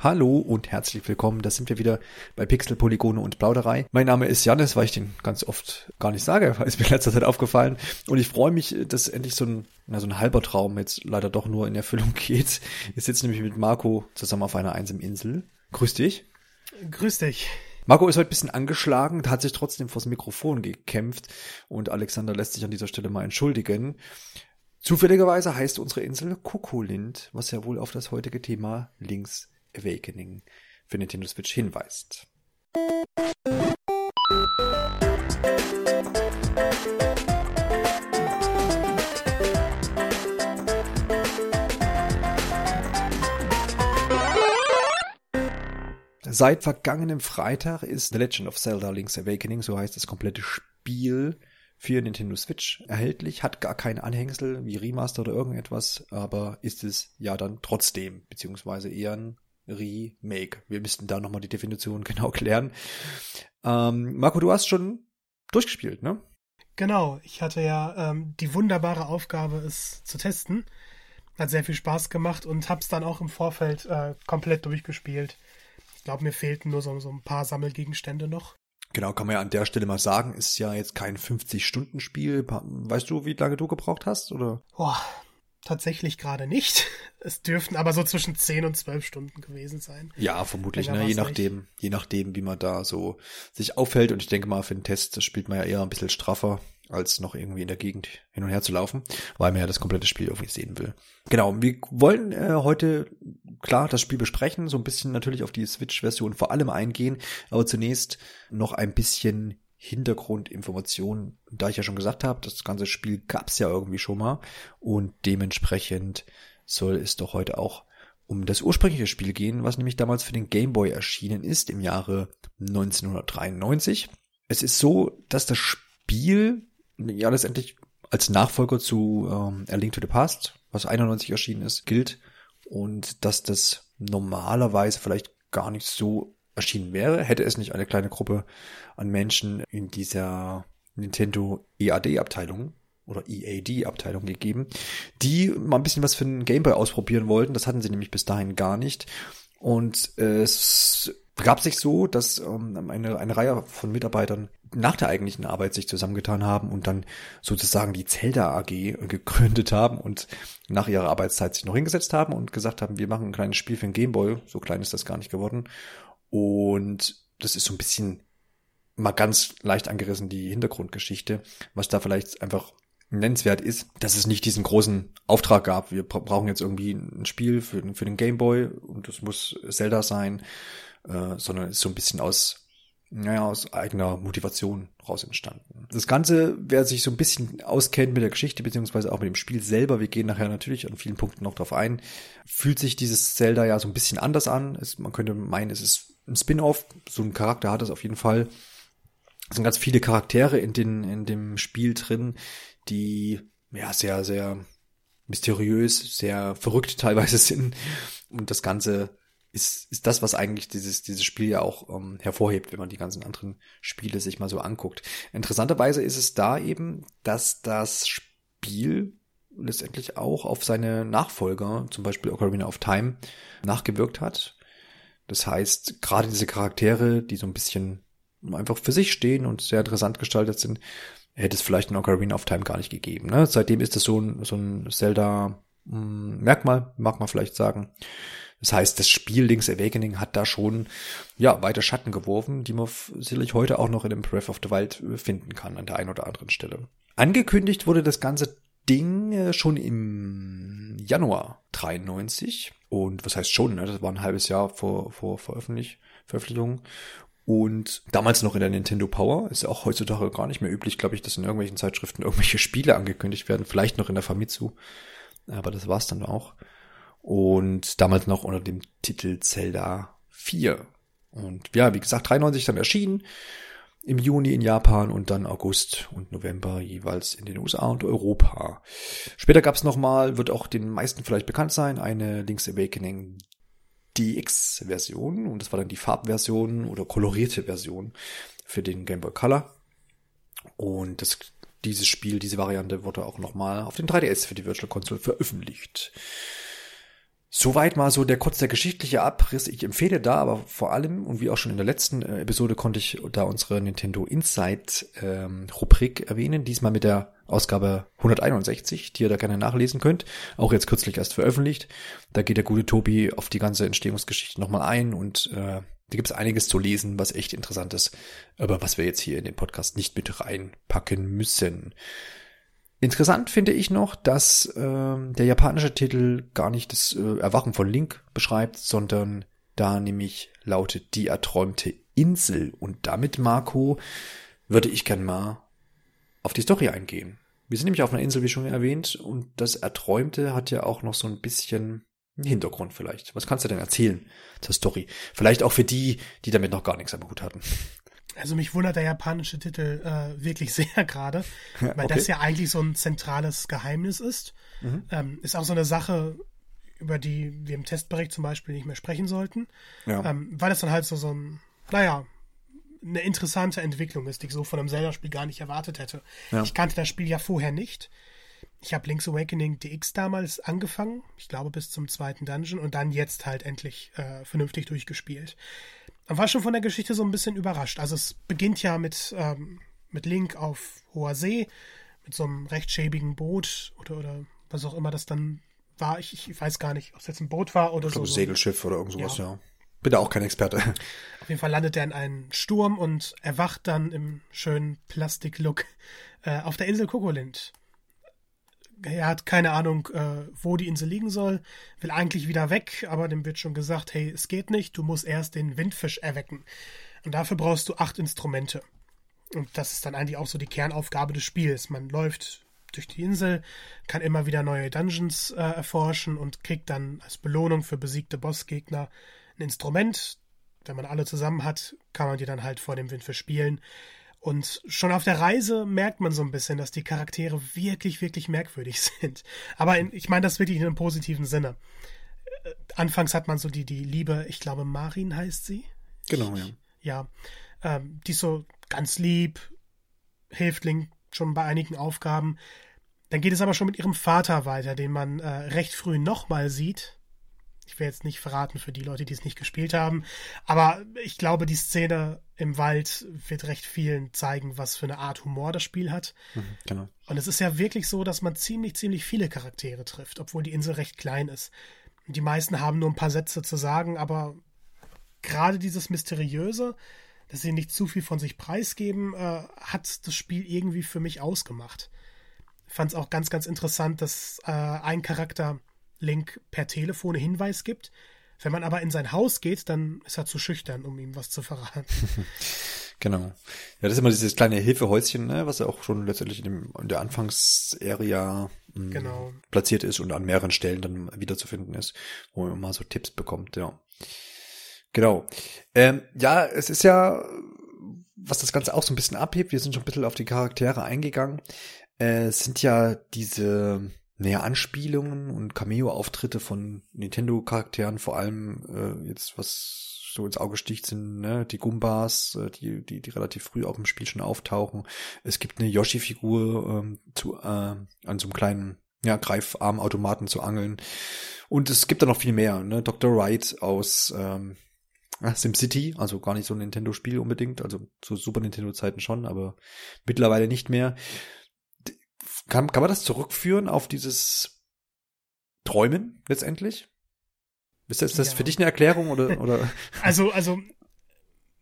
Hallo und herzlich willkommen. Da sind wir wieder bei Pixel, Polygone und Plauderei. Mein Name ist Janis, weil ich den ganz oft gar nicht sage, ist mir in letzter Zeit aufgefallen. Und ich freue mich, dass endlich so ein, na, so ein halber Traum jetzt leider doch nur in Erfüllung geht. Ich sitze nämlich mit Marco zusammen auf einer einsamen Insel. Grüß dich. Grüß dich. Marco ist heute ein bisschen angeschlagen, hat sich trotzdem vors Mikrofon gekämpft und Alexander lässt sich an dieser Stelle mal entschuldigen. Zufälligerweise heißt unsere Insel Kokolind, was ja wohl auf das heutige Thema Links Awakening für Nintendo Switch hinweist. Seit vergangenem Freitag ist The Legend of Zelda Link's Awakening, so heißt das komplette Spiel, für Nintendo Switch erhältlich, hat gar kein Anhängsel wie Remaster oder irgendetwas, aber ist es ja dann trotzdem, beziehungsweise eher ein Remake. Wir müssten da nochmal die Definition genau klären. Ähm, Marco, du hast schon durchgespielt, ne? Genau, ich hatte ja ähm, die wunderbare Aufgabe, es zu testen. Hat sehr viel Spaß gemacht und hab's dann auch im Vorfeld äh, komplett durchgespielt. Ich glaube, mir fehlten nur so, so ein paar Sammelgegenstände noch. Genau, kann man ja an der Stelle mal sagen, ist ja jetzt kein 50-Stunden-Spiel. Weißt du, wie lange du gebraucht hast, oder? Boah, tatsächlich gerade nicht. Es dürften aber so zwischen 10 und 12 Stunden gewesen sein. Ja, vermutlich, ne? je nachdem, nicht. je nachdem, wie man da so sich aufhält. Und ich denke mal, für den Test spielt man ja eher ein bisschen straffer, als noch irgendwie in der Gegend hin und her zu laufen, weil man ja das komplette Spiel irgendwie sehen will. Genau, wir wollen äh, heute klar das Spiel besprechen, so ein bisschen natürlich auf die Switch-Version vor allem eingehen, aber zunächst noch ein bisschen Hintergrundinformationen, da ich ja schon gesagt habe, das ganze Spiel gab's ja irgendwie schon mal. Und dementsprechend soll es doch heute auch um das ursprüngliche Spiel gehen, was nämlich damals für den Game Boy erschienen ist im Jahre 1993. Es ist so, dass das Spiel ja letztendlich als Nachfolger zu ähm, A Link to the Past, was 91 erschienen ist, gilt. Und dass das normalerweise vielleicht gar nicht so erschienen wäre, hätte es nicht eine kleine Gruppe an Menschen in dieser Nintendo EAD-Abteilung oder EAD-Abteilung gegeben, die mal ein bisschen was für einen Gameboy ausprobieren wollten. Das hatten sie nämlich bis dahin gar nicht. Und es gab sich so, dass ähm, eine, eine Reihe von Mitarbeitern nach der eigentlichen Arbeit sich zusammengetan haben und dann sozusagen die Zelda AG gegründet haben und nach ihrer Arbeitszeit sich noch hingesetzt haben und gesagt haben, wir machen ein kleines Spiel für den Gameboy. So klein ist das gar nicht geworden. Und das ist so ein bisschen mal ganz leicht angerissen, die Hintergrundgeschichte, was da vielleicht einfach nennenswert ist, dass es nicht diesen großen Auftrag gab. Wir brauchen jetzt irgendwie ein Spiel für, für den Gameboy und es muss Zelda sein, äh, sondern ist so ein bisschen aus naja, aus eigener Motivation raus entstanden. Das Ganze, wer sich so ein bisschen auskennt mit der Geschichte, beziehungsweise auch mit dem Spiel selber, wir gehen nachher natürlich an vielen Punkten noch drauf ein, fühlt sich dieses Zelda ja so ein bisschen anders an. Es, man könnte meinen, es ist ein Spin-off, so ein Charakter hat es auf jeden Fall. Es sind ganz viele Charaktere in, den, in dem Spiel drin, die ja sehr, sehr mysteriös, sehr verrückt teilweise sind. Und das Ganze ist, ist das, was eigentlich dieses, dieses Spiel ja auch ähm, hervorhebt, wenn man die ganzen anderen Spiele sich mal so anguckt. Interessanterweise ist es da eben, dass das Spiel letztendlich auch auf seine Nachfolger, zum Beispiel Ocarina of Time, nachgewirkt hat. Das heißt, gerade diese Charaktere, die so ein bisschen einfach für sich stehen und sehr interessant gestaltet sind, hätte es vielleicht in Ocarina of Time gar nicht gegeben. Ne? Seitdem ist es so ein, so ein Zelda-Merkmal, hm, mag man vielleicht sagen. Das heißt, das Spiel Link's Awakening hat da schon, ja, weiter Schatten geworfen, die man sicherlich heute auch noch in dem Breath of the Wild äh, finden kann, an der einen oder anderen Stelle. Angekündigt wurde das ganze Ding äh, schon im Januar 93. Und was heißt schon, ne? das war ein halbes Jahr vor, vor Veröffentlich Veröffentlichung. Und damals noch in der Nintendo Power, ist ja auch heutzutage gar nicht mehr üblich, glaube ich, dass in irgendwelchen Zeitschriften irgendwelche Spiele angekündigt werden, vielleicht noch in der Famitsu. Aber das war's dann auch. Und damals noch unter dem Titel Zelda 4. Und ja, wie gesagt, 93 dann erschienen. Im Juni in Japan und dann August und November jeweils in den USA und Europa. Später gab es nochmal, wird auch den meisten vielleicht bekannt sein, eine Link's Awakening DX-Version. Und das war dann die Farbversion oder kolorierte Version für den Game Boy Color. Und das, dieses Spiel, diese Variante wurde auch nochmal auf den 3DS für die Virtual Console veröffentlicht. Soweit mal so der kurz der geschichtliche Abriss. Ich empfehle da aber vor allem, und wie auch schon in der letzten äh, Episode konnte ich da unsere Nintendo Insight ähm, Rubrik erwähnen, diesmal mit der Ausgabe 161, die ihr da gerne nachlesen könnt, auch jetzt kürzlich erst veröffentlicht. Da geht der gute Tobi auf die ganze Entstehungsgeschichte nochmal ein und äh, da gibt es einiges zu lesen, was echt interessant ist, aber was wir jetzt hier in den Podcast nicht mit reinpacken müssen. Interessant finde ich noch, dass ähm, der japanische Titel gar nicht das äh, Erwachen von Link beschreibt, sondern da nämlich lautet die erträumte Insel. Und damit, Marco, würde ich gern mal auf die Story eingehen. Wir sind nämlich auf einer Insel, wie schon erwähnt, und das Erträumte hat ja auch noch so ein bisschen einen Hintergrund vielleicht. Was kannst du denn erzählen zur Story? Vielleicht auch für die, die damit noch gar nichts am Hut hatten. Also mich wundert der japanische Titel äh, wirklich sehr gerade, weil okay. das ja eigentlich so ein zentrales Geheimnis ist. Mhm. Ähm, ist auch so eine Sache, über die wir im Testbericht zum Beispiel nicht mehr sprechen sollten, ja. ähm, weil das dann halt so, so ein, naja, eine interessante Entwicklung ist, die ich so von einem Zelda-Spiel gar nicht erwartet hätte. Ja. Ich kannte das Spiel ja vorher nicht. Ich habe Link's Awakening DX damals angefangen, ich glaube bis zum zweiten Dungeon und dann jetzt halt endlich äh, vernünftig durchgespielt. Man war schon von der Geschichte so ein bisschen überrascht. Also es beginnt ja mit, ähm, mit Link auf hoher See, mit so einem recht schäbigen Boot oder, oder was auch immer das dann war. Ich, ich weiß gar nicht, ob es jetzt ein Boot war oder ich glaube, so. Segelschiff oder irgend sowas, ja. ja. Bin da auch kein Experte. Auf jeden Fall landet er in einem Sturm und erwacht dann im schönen Plastiklook äh, auf der Insel Kokolind er hat keine Ahnung, äh, wo die Insel liegen soll, will eigentlich wieder weg, aber dem wird schon gesagt, hey, es geht nicht, du musst erst den Windfisch erwecken. Und dafür brauchst du acht Instrumente. Und das ist dann eigentlich auch so die Kernaufgabe des Spiels. Man läuft durch die Insel, kann immer wieder neue Dungeons äh, erforschen und kriegt dann als Belohnung für besiegte Bossgegner ein Instrument. Wenn man alle zusammen hat, kann man die dann halt vor dem Windfisch spielen. Und schon auf der Reise merkt man so ein bisschen, dass die Charaktere wirklich, wirklich merkwürdig sind. Aber in, ich meine das wirklich in einem positiven Sinne. Äh, anfangs hat man so die, die Liebe, ich glaube, Marin heißt sie. Genau, ja. Ja. Ähm, die ist so ganz lieb, hilft Link schon bei einigen Aufgaben. Dann geht es aber schon mit ihrem Vater weiter, den man äh, recht früh nochmal sieht ich will jetzt nicht verraten für die Leute, die es nicht gespielt haben, aber ich glaube, die Szene im Wald wird recht vielen zeigen, was für eine Art Humor das Spiel hat. Mhm, genau. Und es ist ja wirklich so, dass man ziemlich, ziemlich viele Charaktere trifft, obwohl die Insel recht klein ist. Die meisten haben nur ein paar Sätze zu sagen, aber gerade dieses Mysteriöse, dass sie nicht zu viel von sich preisgeben, äh, hat das Spiel irgendwie für mich ausgemacht. Fand es auch ganz, ganz interessant, dass äh, ein Charakter Link per Telefon Hinweis gibt. Wenn man aber in sein Haus geht, dann ist er zu schüchtern, um ihm was zu verraten. genau. Ja, das ist immer dieses kleine Hilfehäuschen, ne, was ja auch schon letztendlich in, dem, in der Anfangsarea hm, genau. platziert ist und an mehreren Stellen dann wiederzufinden ist, wo man mal so Tipps bekommt, ja. Genau. Ähm, ja, es ist ja, was das Ganze auch so ein bisschen abhebt, wir sind schon ein bisschen auf die Charaktere eingegangen, äh, sind ja diese naja, Anspielungen und Cameo-Auftritte von Nintendo-Charakteren, vor allem äh, jetzt was so ins Auge sticht, sind ne, die Gumbas, äh, die, die, die relativ früh auch im Spiel schon auftauchen. Es gibt eine Yoshi-Figur ähm, zu äh, an so einem kleinen ja, Greifarmautomaten zu angeln. Und es gibt da noch viel mehr, ne? Dr. Wright aus ähm, SimCity, also gar nicht so ein Nintendo-Spiel unbedingt, also zu Super Nintendo-Zeiten schon, aber mittlerweile nicht mehr. Kann, kann man das zurückführen auf dieses Träumen letztendlich? Ist das, ist das ja. für dich eine Erklärung oder, oder? Also, also,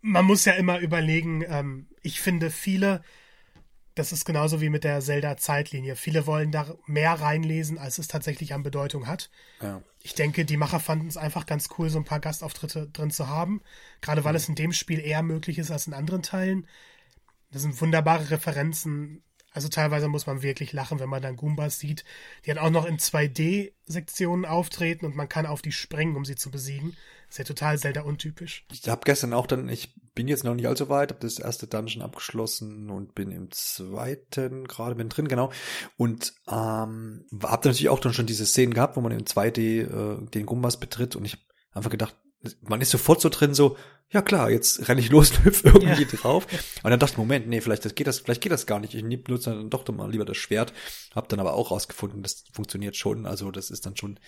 man muss ja immer überlegen, ähm, ich finde viele, das ist genauso wie mit der Zelda-Zeitlinie. Viele wollen da mehr reinlesen, als es tatsächlich an Bedeutung hat. Ja. Ich denke, die Macher fanden es einfach ganz cool, so ein paar Gastauftritte drin zu haben. Gerade weil mhm. es in dem Spiel eher möglich ist als in anderen Teilen. Das sind wunderbare Referenzen also teilweise muss man wirklich lachen, wenn man dann Goombas sieht, die dann auch noch in 2D-Sektionen auftreten und man kann auf die springen, um sie zu besiegen. ist ja total Zelda untypisch. Ich habe gestern auch dann, ich bin jetzt noch nicht allzu weit, habe das erste Dungeon abgeschlossen und bin im zweiten gerade bin drin, genau. Und ähm, habe natürlich auch dann schon diese Szenen gehabt, wo man in 2D äh, den Gumbas betritt und ich einfach gedacht, man ist sofort so drin, so, ja klar, jetzt renne ich los und hüpfe irgendwie ja. drauf. Und dann dachte ich, Moment, nee, vielleicht das geht das, vielleicht geht das gar nicht. Ich nutze dann doch mal lieber das Schwert. Hab dann aber auch rausgefunden, das funktioniert schon. Also das ist dann schon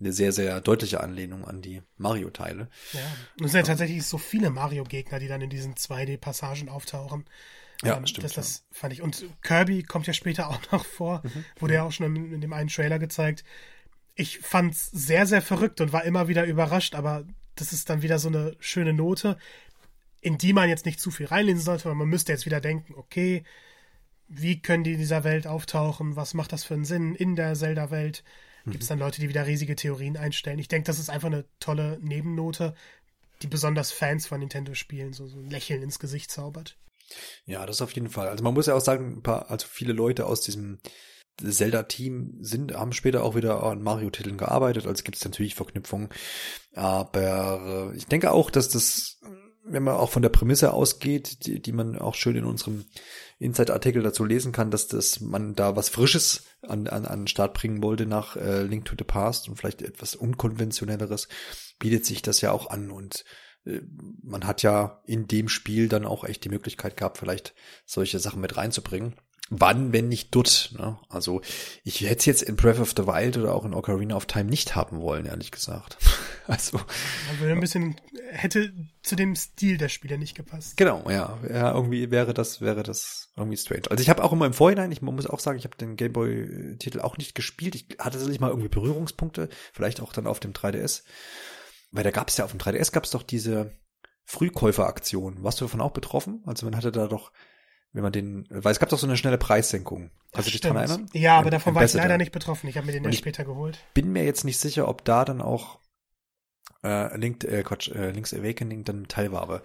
eine sehr, sehr deutliche Anlehnung an die Mario-Teile. Ja, und es sind ja tatsächlich so viele Mario-Gegner, die dann in diesen 2D-Passagen auftauchen. Ja, Ähm, stimmt. Das, das fand ich. Und Kirby kommt ja später auch noch vor, Mhm. wurde ja auch schon in, in dem einen Trailer gezeigt. Ich fand's sehr, sehr verrückt und war immer wieder überrascht, aber das ist dann wieder so eine schöne Note, in die man jetzt nicht zu viel reinlesen sollte, weil man müsste jetzt wieder denken, okay, wie können die in dieser Welt auftauchen? Was macht das für einen Sinn in der Zelda-Welt? Gibt es dann Leute, die wieder riesige Theorien einstellen? Ich denke, das ist einfach eine tolle Nebennote, die besonders Fans von Nintendo-Spielen so, so ein Lächeln ins Gesicht zaubert. Ja, das auf jeden Fall. Also man muss ja auch sagen, ein paar, also viele Leute aus diesem Zelda-Team sind, haben später auch wieder an Mario-Titeln gearbeitet, also gibt es natürlich Verknüpfungen. Aber äh, ich denke auch, dass das, wenn man auch von der Prämisse ausgeht, die, die man auch schön in unserem Inside-Artikel dazu lesen kann, dass das man da was Frisches an, an, an den Start bringen wollte nach äh, Link to the Past und vielleicht etwas unkonventionelleres, bietet sich das ja auch an und äh, man hat ja in dem Spiel dann auch echt die Möglichkeit gehabt, vielleicht solche Sachen mit reinzubringen. Wann, wenn nicht dort? Ne? Also ich hätte es jetzt in Breath of the Wild oder auch in Ocarina of Time nicht haben wollen, ehrlich gesagt. also Man würde ein bisschen, hätte zu dem Stil der Spiele nicht gepasst. genau, ja, ja, irgendwie wäre das wäre das irgendwie strange. Also ich habe auch immer im Vorhinein, ich muss auch sagen, ich habe den Gameboy-Titel auch nicht gespielt. Ich hatte sicherlich mal irgendwie Berührungspunkte, vielleicht auch dann auf dem 3DS, weil da gab es ja auf dem 3DS gab es doch diese Frühkäuferaktion. Warst du davon auch betroffen? Also man hatte da doch wenn man den, weil es gab doch so eine schnelle Preissenkung. Kannst du dich daran erinnern? Ja, aber davon war ich leider nicht betroffen. Ich habe mir den ja ich- später geholt. bin mir jetzt nicht sicher, ob da dann auch äh, Link, äh, Quatsch, äh, Link's Awakening dann Teil war, aber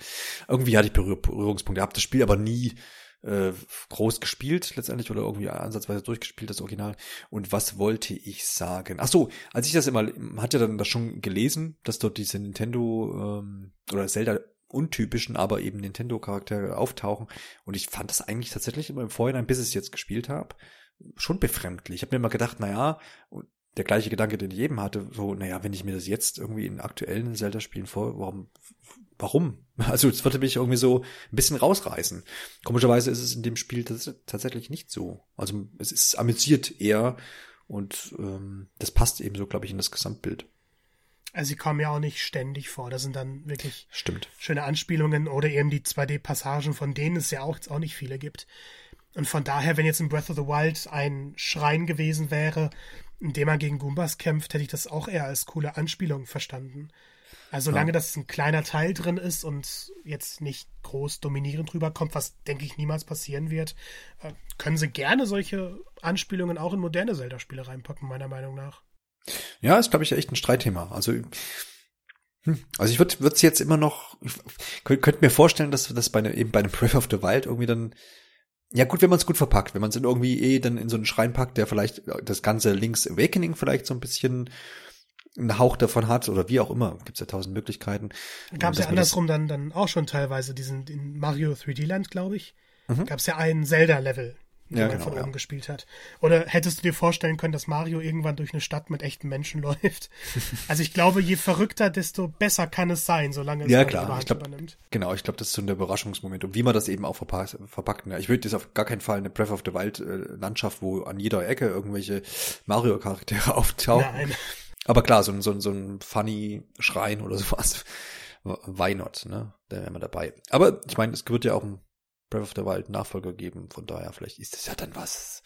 irgendwie hatte ich Berühr Berührungspunkte. Hab das Spiel aber nie äh, groß gespielt letztendlich oder irgendwie ansatzweise durchgespielt, das Original. Und was wollte ich sagen? Ach so, als ich das immer, hat ja dann das schon gelesen, dass dort diese Nintendo ähm, oder Zelda untypischen, aber eben Nintendo-Charaktere auftauchen. Und ich fand das eigentlich tatsächlich immer im Vorhinein, bis ich es jetzt gespielt habe, schon befremdlich. Ich habe mir immer gedacht, naja, der gleiche Gedanke, den ich eben hatte, so, naja, wenn ich mir das jetzt irgendwie in aktuellen Zelda-Spielen vor, warum, warum? Also, es würde mich irgendwie so ein bisschen rausreißen. Komischerweise ist es in dem Spiel tats tatsächlich nicht so. Also, es ist amüsiert eher und ähm, das passt eben so, glaube ich, in das Gesamtbild. Also sie kommen ja auch nicht ständig vor. Das sind dann wirklich Stimmt. schöne Anspielungen oder eben die 2D-Passagen, von denen es ja auch, auch nicht viele gibt. Und von daher, wenn jetzt in Breath of the Wild ein Schrein gewesen wäre, in dem man gegen Goombas kämpft, hätte ich das auch eher als coole Anspielung verstanden. Also solange Ja. das ein kleiner Teil drin ist und jetzt nicht groß dominierend rüberkommt, was denke ich niemals passieren wird, äh, können sie gerne solche Anspielungen auch in moderne Zelda-Spiele reinpacken, meiner Meinung nach. Ja, ist, glaube ich, echt ein Streitthema. Also, hm, also ich würde es jetzt immer noch, ich könnt, mir vorstellen, dass das bei ne, eben bei einem Breath of the Wild irgendwie dann, ja gut, wenn man es gut verpackt, wenn man es irgendwie eh dann in so einen Schrein packt, der vielleicht das ganze Link's Awakening vielleicht so ein bisschen einen Hauch davon hat oder wie auch immer, gibt's ja tausend Möglichkeiten. Gab es Dass ja andersrum dann, dann auch schon teilweise diesen in Mario 3D Land, glaube ich. Mhm. Gab es ja einen Zelda-Level, den Ja, man genau, von ja. oben gespielt hat. Oder hättest du dir vorstellen können, dass Mario irgendwann durch eine Stadt mit echten Menschen läuft? also ich glaube, je verrückter, desto besser kann es sein, solange es Ja, klar. Ich glaub- übernimmt. Genau, ich glaube, das ist so ein Überraschungsmoment. Und wie man das eben auch verpackt. verpackt ne? Ich würde jetzt auf gar keinen Fall eine Breath of the Wild äh, Landschaft, wo an jeder Ecke irgendwelche Mario-Charaktere auftauchen. Nein. Aber klar, so ein, so ein, so ein funny Schrein oder sowas. Why not, ne? Da wären wir dabei. Aber ich meine, es wird ja auch ein Breath of the Wild Nachfolger geben, von daher vielleicht ist es ja dann was.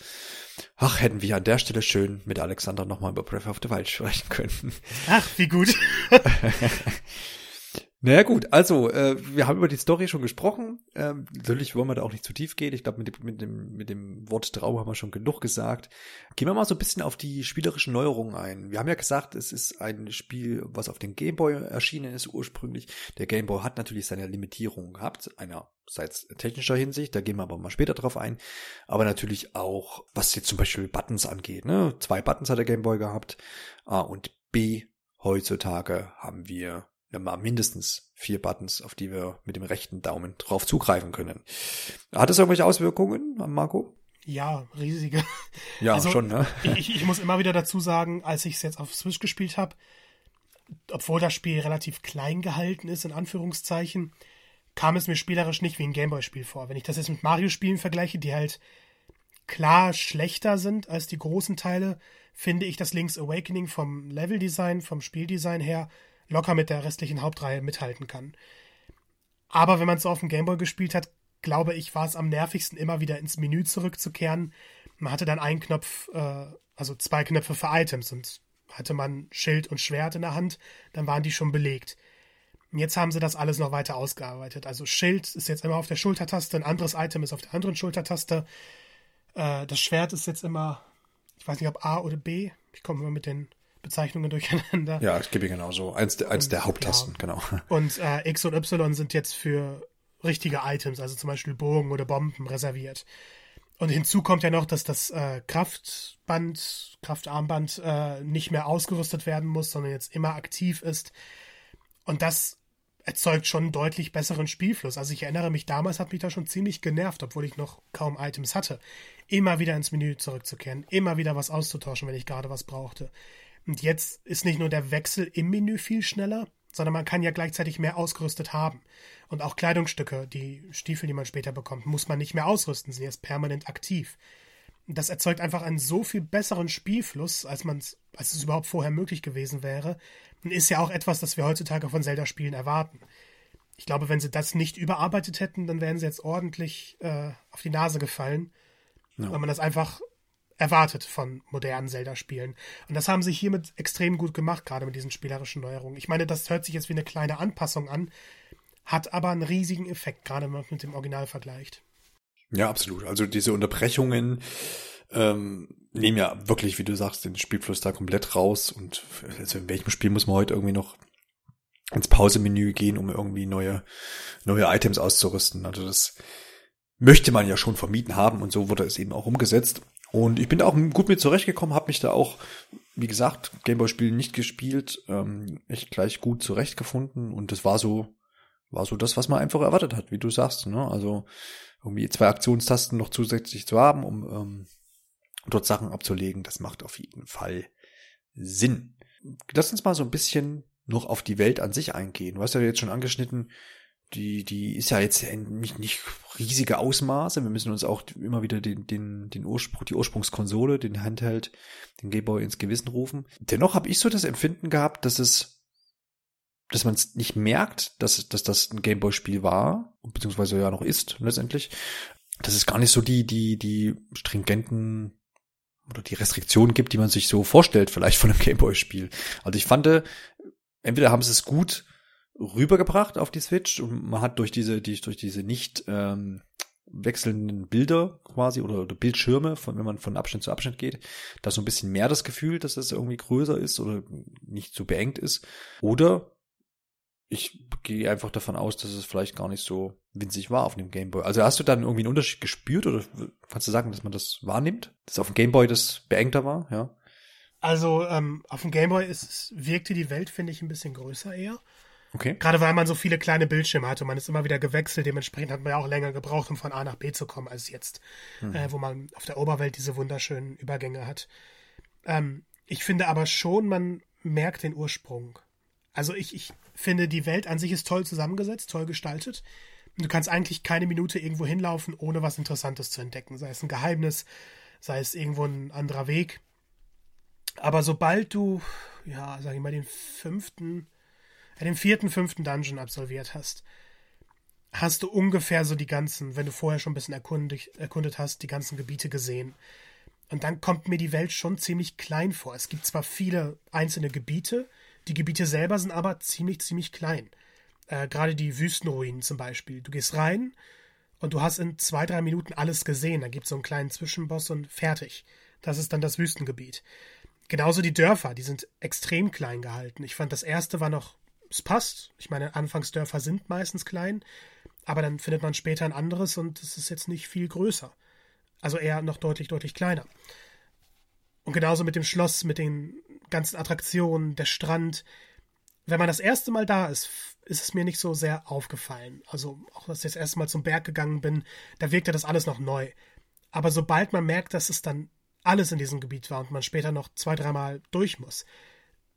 Ach, hätten wir an der Stelle schön mit Alexander nochmal über Breath of the Wild sprechen können. Ach, wie gut. Naja gut, also äh, wir haben über die Story schon gesprochen. Ähm, natürlich wollen wir da auch nicht zu tief gehen. Ich glaube, mit, dem- mit, dem, mit dem Wort Trau haben wir schon genug gesagt. Gehen wir mal so ein bisschen auf die spielerischen Neuerungen ein. Wir haben ja gesagt, es ist ein Spiel, was auf den Gameboy erschienen ist ursprünglich. Der Gameboy hat natürlich seine Limitierungen gehabt, einerseits technischer Hinsicht, da gehen wir aber mal später drauf ein, aber natürlich auch, was jetzt zum Beispiel Buttons angeht. Ne? Zwei Buttons hat der Gameboy gehabt A und B. Heutzutage haben wir ja mal mindestens vier Buttons, auf die wir mit dem rechten Daumen drauf zugreifen können. Hat das irgendwelche Auswirkungen, Marco? Ja, riesige. Ja, Also, schon, ne? Ich, ich muss immer wieder dazu sagen, als ich es jetzt auf Switch gespielt habe, obwohl das Spiel relativ klein gehalten ist, in Anführungszeichen, kam es mir spielerisch nicht wie ein Gameboy-Spiel vor. Wenn ich das jetzt mit Mario-Spielen vergleiche, die halt klar schlechter sind als die großen Teile, finde ich, dass Link's Awakening vom Leveldesign, vom Spieldesign her locker mit der restlichen Hauptreihe mithalten kann. Aber wenn man es so auf dem Gameboy gespielt hat, glaube ich, war es am nervigsten, immer wieder ins Menü zurückzukehren. Man hatte dann einen Knopf, äh, also zwei Knöpfe für Items und hatte man Schild und Schwert in der Hand, dann waren die schon belegt. Jetzt haben sie das alles noch weiter ausgearbeitet. Also Schild ist jetzt immer auf der Schultertaste, ein anderes Item ist auf der anderen Schultertaste. Äh, das Schwert ist jetzt immer, ich weiß nicht, ob A oder B. Ich komme immer mit den Bezeichnungen durcheinander. Ja, ich gebe genauso. Eins, eins und, der Haupttasten, ja. genau. Und äh, X und Y sind jetzt für richtige Items, also zum Beispiel Bogen oder Bomben reserviert. Und hinzu kommt ja noch, dass das äh, Kraftband, Kraftarmband äh, nicht mehr ausgerüstet werden muss, sondern jetzt immer aktiv ist. Und das erzeugt schon einen deutlich besseren Spielfluss. Also ich erinnere mich, damals hat mich das schon ziemlich genervt, obwohl ich noch kaum Items hatte. Immer wieder ins Menü zurückzukehren, immer wieder was auszutauschen, wenn ich gerade was brauchte. Und jetzt ist nicht nur der Wechsel im Menü viel schneller, sondern man kann ja gleichzeitig mehr ausgerüstet haben. Und auch Kleidungsstücke, die Stiefel, die man später bekommt, muss man nicht mehr ausrüsten, sind jetzt permanent aktiv. Das erzeugt einfach einen so viel besseren Spielfluss, als man als es überhaupt vorher möglich gewesen wäre. Und ist ja auch etwas, das wir heutzutage von Zelda-Spielen erwarten. Ich glaube, wenn sie das nicht überarbeitet hätten, dann wären sie jetzt ordentlich äh, auf die Nase gefallen. Ja. Weil man das einfach erwartet von modernen Zelda-Spielen. Und das haben sie hiermit extrem gut gemacht, gerade mit diesen spielerischen Neuerungen. Ich meine, das hört sich jetzt wie eine kleine Anpassung an, hat aber einen riesigen Effekt, gerade wenn man mit dem Original vergleicht. Ja, absolut. Also diese Unterbrechungen ähm, nehmen ja wirklich, wie du sagst, den Spielfluss da komplett raus. Und also in welchem Spiel muss man heute irgendwie noch ins Pausemenü gehen, um irgendwie neue, neue Items auszurüsten? Also das möchte man ja schon vermieden haben und so wurde es eben auch umgesetzt. Und ich bin da auch gut mit zurechtgekommen, habe mich da auch, wie gesagt, Gameboy-Spiele nicht gespielt, ähm, echt gleich gut zurechtgefunden und das war so, war so das, was man einfach erwartet hat, wie du sagst, ne? Also irgendwie zwei Aktionstasten noch zusätzlich zu haben, um ähm, dort Sachen abzulegen, das macht auf jeden Fall Sinn. Lass uns mal so ein bisschen noch auf die Welt an sich eingehen. Du hast ja jetzt schon angeschnitten, die, die ist ja jetzt nicht, nicht riesige Ausmaße. Wir müssen uns auch immer wieder den, den, den Ursprung, die Ursprungskonsole, den Handheld, den Gameboy ins Gewissen rufen. Dennoch habe ich so das Empfinden gehabt, dass es, dass man es nicht merkt, dass, dass das ein Gameboy-Spiel war, beziehungsweise ja noch ist, letztendlich. Dass es gar nicht so die, die, die stringenten oder die Restriktionen gibt, die man sich so vorstellt, vielleicht von einem Gameboy-Spiel. Also ich fand, entweder haben sie es gut rübergebracht auf die Switch und man hat durch diese, die, durch diese nicht ähm, wechselnden Bilder quasi oder, oder Bildschirme, von, wenn man von Abschnitt zu Abschnitt geht, da so ein bisschen mehr das Gefühl, dass es irgendwie größer ist oder nicht so beengt ist. Oder ich gehe einfach davon aus, dass es vielleicht gar nicht so winzig war auf dem Gameboy. Also hast du dann irgendwie einen Unterschied gespürt oder kannst du sagen, dass man das wahrnimmt? Dass auf dem Gameboy das beengter war, ja? Also ähm, auf dem Gameboy ist, wirkte die Welt, finde ich, ein bisschen größer eher. Okay. Gerade weil man so viele kleine Bildschirme hatte. Man ist immer wieder gewechselt. Dementsprechend hat man ja auch länger gebraucht, um von A nach B zu kommen, als jetzt, mhm. äh, wo man auf der Oberwelt diese wunderschönen Übergänge hat. Ähm, ich finde aber schon, man merkt den Ursprung. Also ich, ich finde, die Welt an sich ist toll zusammengesetzt, toll gestaltet. Du kannst eigentlich keine Minute irgendwo hinlaufen, ohne was Interessantes zu entdecken. Sei es ein Geheimnis, sei es irgendwo ein anderer Weg. Aber sobald du, ja, sag ich mal, den fünften, den vierten, fünften Dungeon absolviert hast, hast du ungefähr so die ganzen, wenn du vorher schon ein bisschen erkundigt, erkundet hast, die ganzen Gebiete gesehen. Und dann kommt mir die Welt schon ziemlich klein vor. Es gibt zwar viele einzelne Gebiete, die Gebiete selber sind aber ziemlich, ziemlich klein. Äh, Gerade die Wüstenruinen zum Beispiel. Du gehst rein und du hast in zwei, drei Minuten alles gesehen. Da gibt es so einen kleinen Zwischenboss und fertig. Das ist dann das Wüstengebiet. Genauso die Dörfer, die sind extrem klein gehalten. Ich fand, das erste war noch es passt. Ich meine, Anfangsdörfer sind meistens klein, aber dann findet man später ein anderes und es ist jetzt nicht viel größer. Also eher noch deutlich, deutlich kleiner. Und genauso mit dem Schloss, mit den ganzen Attraktionen, der Strand. Wenn man das erste Mal da ist, ist es mir nicht so sehr aufgefallen. Also auch, dass ich das erste Mal zum Berg gegangen bin, da wirkte das alles noch neu. Aber sobald man merkt, dass es dann alles in diesem Gebiet war und man später noch zwei, dreimal durch muss,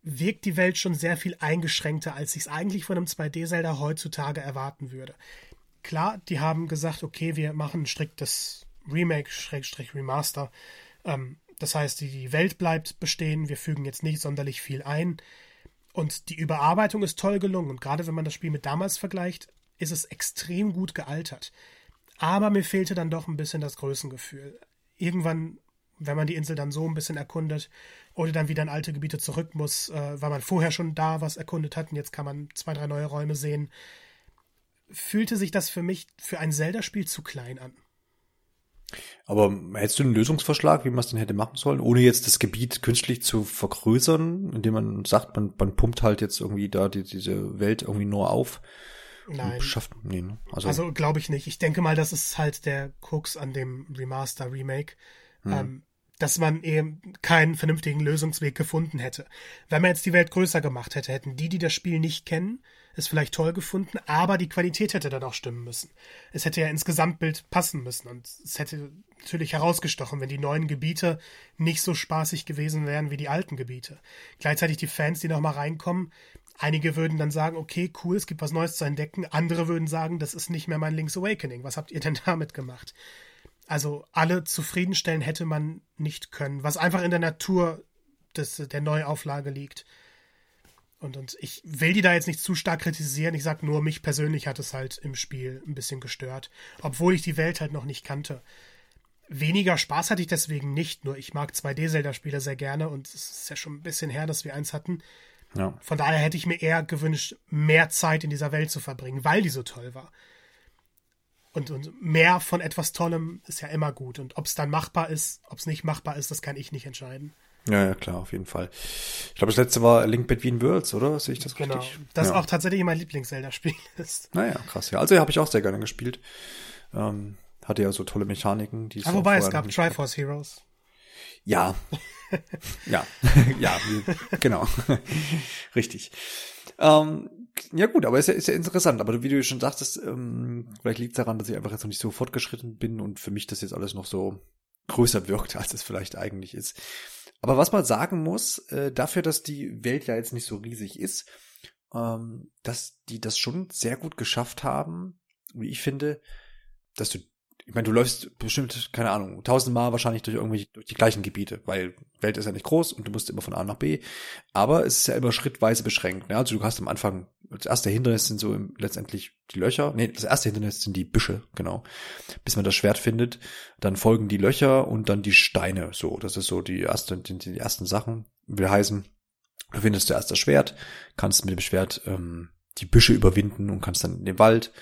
wirkt die Welt schon sehr viel eingeschränkter, als ich es eigentlich von einem 2D-Zelda heutzutage erwarten würde. Klar, die haben gesagt, okay, wir machen ein striktes Remake, Schrägstrich Remaster. Ähm, das heißt, die Welt bleibt bestehen, wir fügen jetzt nicht sonderlich viel ein. Und die Überarbeitung ist toll gelungen. Und gerade wenn man das Spiel mit damals vergleicht, ist es extrem gut gealtert. Aber mir fehlte dann doch ein bisschen das Größengefühl. Irgendwann, wenn man die Insel dann so ein bisschen erkundet oder dann wieder in alte Gebiete zurück muss, äh, weil man vorher schon da was erkundet hat und jetzt kann man zwei, drei neue Räume sehen, fühlte sich das für mich für ein Zelda-Spiel zu klein an. Aber hättest du einen Lösungsvorschlag, wie man es denn hätte machen sollen, ohne jetzt das Gebiet künstlich zu vergrößern, indem man sagt, man, man pumpt halt jetzt irgendwie da die, diese Welt irgendwie nur auf? Nein. Schafft, nee, ne? Also, also glaube ich nicht. Ich denke mal, das ist halt der Krux an dem Remaster Remake. Hm. Ähm, dass man eben keinen vernünftigen Lösungsweg gefunden hätte. Wenn man jetzt die Welt größer gemacht hätte, hätten die, die das Spiel nicht kennen, es vielleicht toll gefunden, aber die Qualität hätte dann auch stimmen müssen. Es hätte ja ins Gesamtbild passen müssen und es hätte natürlich herausgestochen, wenn die neuen Gebiete nicht so spaßig gewesen wären wie die alten Gebiete. Gleichzeitig die Fans, die nochmal reinkommen, einige würden dann sagen, okay, cool, es gibt was Neues zu entdecken, andere würden sagen, das ist nicht mehr mein Link's Awakening, was habt ihr denn damit gemacht? Also alle zufriedenstellen hätte man nicht können, was einfach in der Natur des, der Neuauflage liegt. Und, und ich will die da jetzt nicht zu stark kritisieren. Ich sag nur, mich persönlich hat es halt im Spiel ein bisschen gestört. Obwohl ich die Welt halt noch nicht kannte. Weniger Spaß hatte ich deswegen nicht, nur ich mag 2D-Zelda-Spiele sehr gerne und es ist ja schon ein bisschen her, dass wir eins hatten. Ja. Von daher hätte ich mir eher gewünscht, mehr Zeit in dieser Welt zu verbringen, weil die so toll war. Und, und mehr von etwas Tollem ist ja immer gut. Und ob es dann machbar ist, ob es nicht machbar ist, das kann ich nicht entscheiden. Ja, ja, klar, auf jeden Fall. Ich glaube, das letzte war Link Between Worlds, oder? Sehe ich das genau. richtig? Genau. Das ja. auch tatsächlich mein Lieblings-Zelda-Spiel ist. Naja, krass. Ja, also habe ich auch sehr gerne gespielt. Ähm, hatte ja so tolle Mechaniken. Die Aber wobei, es gab Triforce Heroes. Ja. ja. ja, genau. richtig. Ähm, ja gut, aber ist ja, ist ja interessant. Aber wie du schon sagtest, ähm, vielleicht liegt es daran, dass ich einfach jetzt noch nicht so fortgeschritten bin und für mich das jetzt alles noch so größer wirkt, als es vielleicht eigentlich ist. Aber was man sagen muss, äh, dafür, dass die Welt ja jetzt nicht so riesig ist, ähm, dass die das schon sehr gut geschafft haben, wie ich finde, dass du ich meine, du läufst bestimmt, keine Ahnung, tausendmal wahrscheinlich durch irgendwelche, durch die gleichen Gebiete, weil Welt ist ja nicht groß und du musst immer von A nach B. Aber es ist ja immer schrittweise beschränkt. Ne? Also du hast am Anfang, das erste Hindernis sind so letztendlich die Löcher. Nee, das erste Hindernis sind die Büsche, genau. Bis man das Schwert findet. Dann folgen die Löcher und dann die Steine. So, das ist so die erste, die, die ersten Sachen. Will heißen, du findest zuerst das Schwert, kannst mit dem Schwert ähm, die Büsche überwinden und kannst dann in den Wald.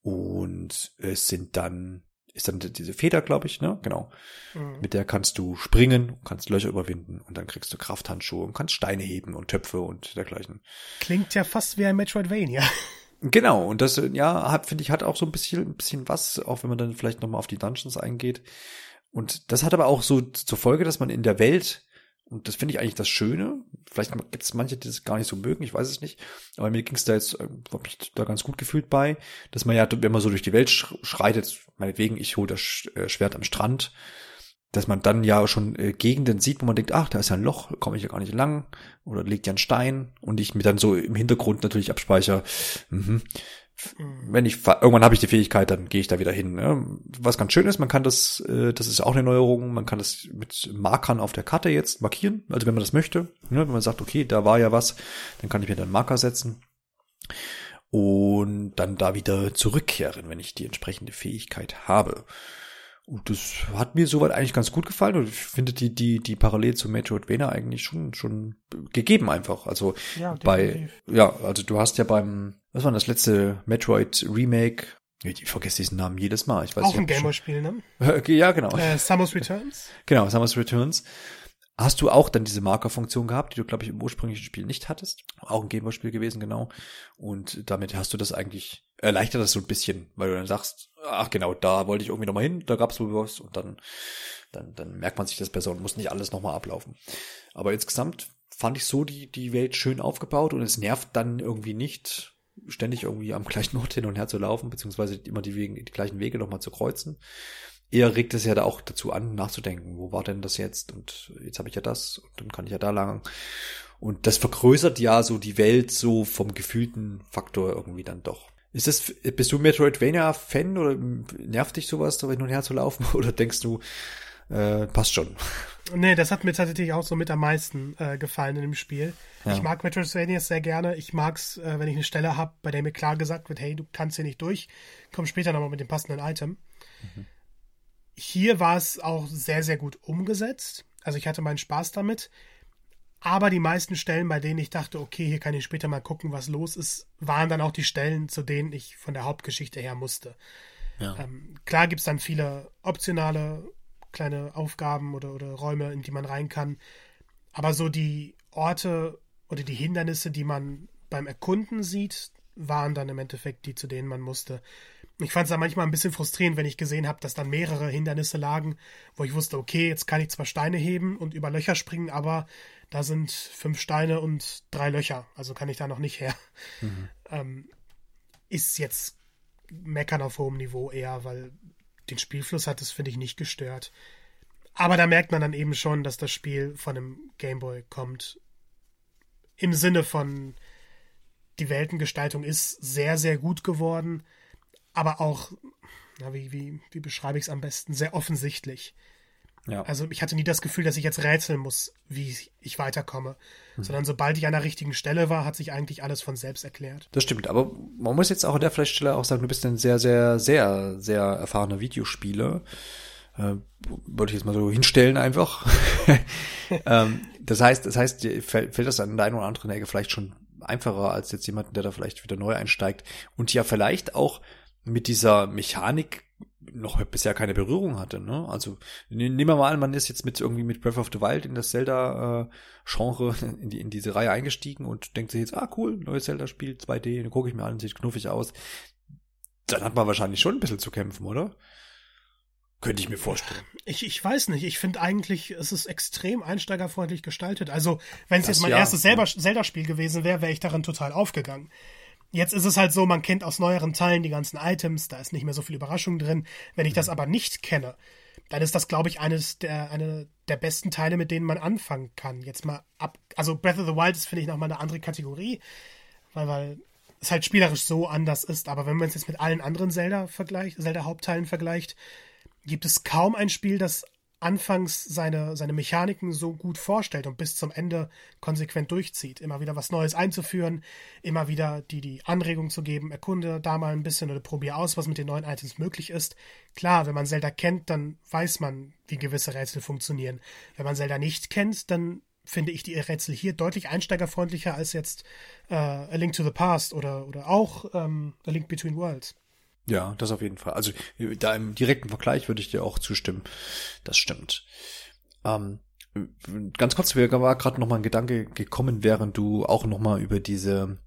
Und es sind dann ist dann diese Feder, glaube ich, ne? Genau. Mhm. Mit der kannst du springen, kannst Löcher überwinden und dann kriegst du Krafthandschuhe und kannst Steine heben und Töpfe und dergleichen. Klingt ja fast wie ein Metroidvania. Genau, und das, ja, hat, finde ich, hat auch so ein bisschen, ein bisschen was, auch wenn man dann vielleicht nochmal auf die Dungeons eingeht. Und das hat aber auch so zur Folge, dass man in der Welt und das finde ich eigentlich das Schöne. Vielleicht gibt es manche, die das gar nicht so mögen, ich weiß es nicht. Aber mir ging es da jetzt, äh, habe ich da ganz gut gefühlt bei, dass man ja, wenn man so durch die Welt schreitet, meinetwegen, ich hole das äh, Schwert am Strand, dass man dann ja schon äh, Gegenden sieht, wo man denkt, ach, da ist ja ein Loch, komme ich ja gar nicht lang, oder liegt ja ein Stein, und ich mir dann so im Hintergrund natürlich abspeichere, mhm, wenn ich irgendwann habe ich die Fähigkeit, dann gehe ich da wieder hin. Ne? Was ganz schön ist, man kann das, äh, das ist auch eine Neuerung, man kann das mit Markern auf der Karte jetzt markieren, also wenn man das möchte. Ne? Wenn man sagt, okay, da war ja was, dann kann ich mir dann Marker setzen und dann da wieder zurückkehren, wenn ich die entsprechende Fähigkeit habe. Und das hat mir soweit eigentlich ganz gut gefallen und ich finde die, die, die Parallel zu Metroidvania eigentlich schon, schon gegeben einfach. Also ja, bei, ja, also du hast ja beim, was war das letzte Metroid Remake? Ich vergesse diesen Namen jedes Mal. Ich weiß Auch ein Gameboy-Spiel, ne? ja, genau. Äh, Samus Returns? Genau, Samus Returns. Hast du auch dann diese Markerfunktion gehabt, die du, glaube ich, im ursprünglichen Spiel nicht hattest? Auch ein Gameboy-Spiel gewesen, genau. Und damit hast du das eigentlich, erleichtert das so ein bisschen, weil du dann sagst, ach genau, da wollte ich irgendwie nochmal hin, da gab's wohl was und dann, dann, dann merkt man sich das besser und muss nicht alles nochmal ablaufen. Aber insgesamt fand ich so die, die Welt schön aufgebaut und es nervt dann irgendwie nicht, ständig irgendwie am gleichen Ort hin und her zu laufen, beziehungsweise immer die, Wege, die gleichen Wege nochmal zu kreuzen. Eher regt es ja da auch dazu an, nachzudenken, wo war denn das jetzt? Und jetzt habe ich ja das und dann kann ich ja da lang. Und das vergrößert ja so die Welt so vom gefühlten Faktor irgendwie dann doch. Ist das, bist du Metroidvania-Fan oder nervt dich sowas, da hin und her zu laufen? Oder denkst du, äh, passt schon? Nee, das hat mir tatsächlich auch so mit am meisten äh, gefallen in dem Spiel. Ja. Ich mag Metroidvania sehr gerne. Ich mag's, äh, wenn ich eine Stelle habe, bei der mir klar gesagt wird, hey, du kannst hier nicht durch. Komm später nochmal mit dem passenden Item. Mhm. Hier war es auch sehr, sehr gut umgesetzt. Also ich hatte meinen Spaß damit. Aber die meisten Stellen, bei denen ich dachte, okay, hier kann ich später mal gucken, was los ist, waren dann auch die Stellen, zu denen ich von der Hauptgeschichte her musste. Ja. Ähm, klar gibt es dann viele optionale kleine Aufgaben oder, oder Räume, in die man rein kann. Aber so die Orte oder die Hindernisse, die man beim Erkunden sieht, waren dann im Endeffekt die, zu denen man musste. Ich fand es dann manchmal ein bisschen frustrierend, wenn ich gesehen habe, dass dann mehrere Hindernisse lagen, wo ich wusste, okay, jetzt kann ich zwar Steine heben und über Löcher springen, aber da sind fünf Steine und drei Löcher, also kann ich da noch nicht her. Mhm. Ähm, ist jetzt meckern auf hohem Niveau eher, weil den Spielfluss hat es, finde ich, nicht gestört. Aber da merkt man dann eben schon, dass das Spiel von einem Gameboy kommt. Im Sinne von, die Weltengestaltung ist sehr, sehr gut geworden, aber auch, na, wie, wie, wie beschreibe ich es am besten, sehr offensichtlich. Ja. Also ich hatte nie das Gefühl, dass ich jetzt rätseln muss, wie ich weiterkomme. Mhm. Sondern sobald ich an der richtigen Stelle war, hat sich eigentlich alles von selbst erklärt. Das stimmt, aber man muss jetzt auch an der Stelle auch sagen, du bist ein sehr, sehr, sehr, sehr erfahrener Videospieler. Äh, wollte ich jetzt mal so hinstellen einfach. ähm, das heißt, das heißt, fällt, das an der einen oder anderen Ecke vielleicht schon einfacher als jetzt jemand, der da vielleicht wieder neu einsteigt und ja vielleicht auch mit dieser Mechanik noch bisher keine Berührung hatte. Ne? Also nehmen wir mal an, man ist jetzt mit irgendwie mit Breath of the Wild in das Zelda-Genre, äh, in, die, in diese Reihe eingestiegen und denkt sich jetzt, ah cool, neues Zelda-Spiel, 2D, dann gucke ich mir an, sieht knuffig aus. Dann hat man wahrscheinlich schon ein bisschen zu kämpfen, oder? Könnte ich mir vorstellen. Ich, ich weiß nicht. Ich finde eigentlich, es ist extrem einsteigerfreundlich gestaltet. Also, wenn es jetzt mein ja, erstes Zelda-Spiel gewesen wäre, wäre ich darin total aufgegangen. Jetzt ist es halt so, man kennt aus neueren Teilen die ganzen Items, da ist nicht mehr so viel Überraschung drin. Wenn ich das aber nicht kenne, dann ist das, glaube ich, eines der, eine der besten Teile, mit denen man anfangen kann. Jetzt mal ab, also Breath of the Wild ist, finde ich, nochmal eine andere Kategorie, weil, weil es halt spielerisch so anders ist. Aber wenn man es jetzt mit allen anderen Zelda vergleicht, Zelda-Hauptteilen vergleicht, gibt es kaum ein Spiel, das anfangs seine, seine Mechaniken so gut vorstellt und bis zum Ende konsequent durchzieht. Immer wieder was Neues einzuführen, immer wieder die, die Anregung zu geben, erkunde da mal ein bisschen oder probier aus, was mit den neuen Items möglich ist. Klar, wenn man Zelda kennt, dann weiß man, wie gewisse Rätsel funktionieren. Wenn man Zelda nicht kennt, dann finde ich die Rätsel hier deutlich einsteigerfreundlicher als jetzt äh, A Link to the Past oder, oder auch ähm, A Link Between Worlds. Ja, das auf jeden Fall. Also da im direkten Vergleich würde ich dir auch zustimmen. Das stimmt. Ähm, ganz kurz, mir war gerade noch mal ein Gedanke gekommen, während du auch noch mal über diese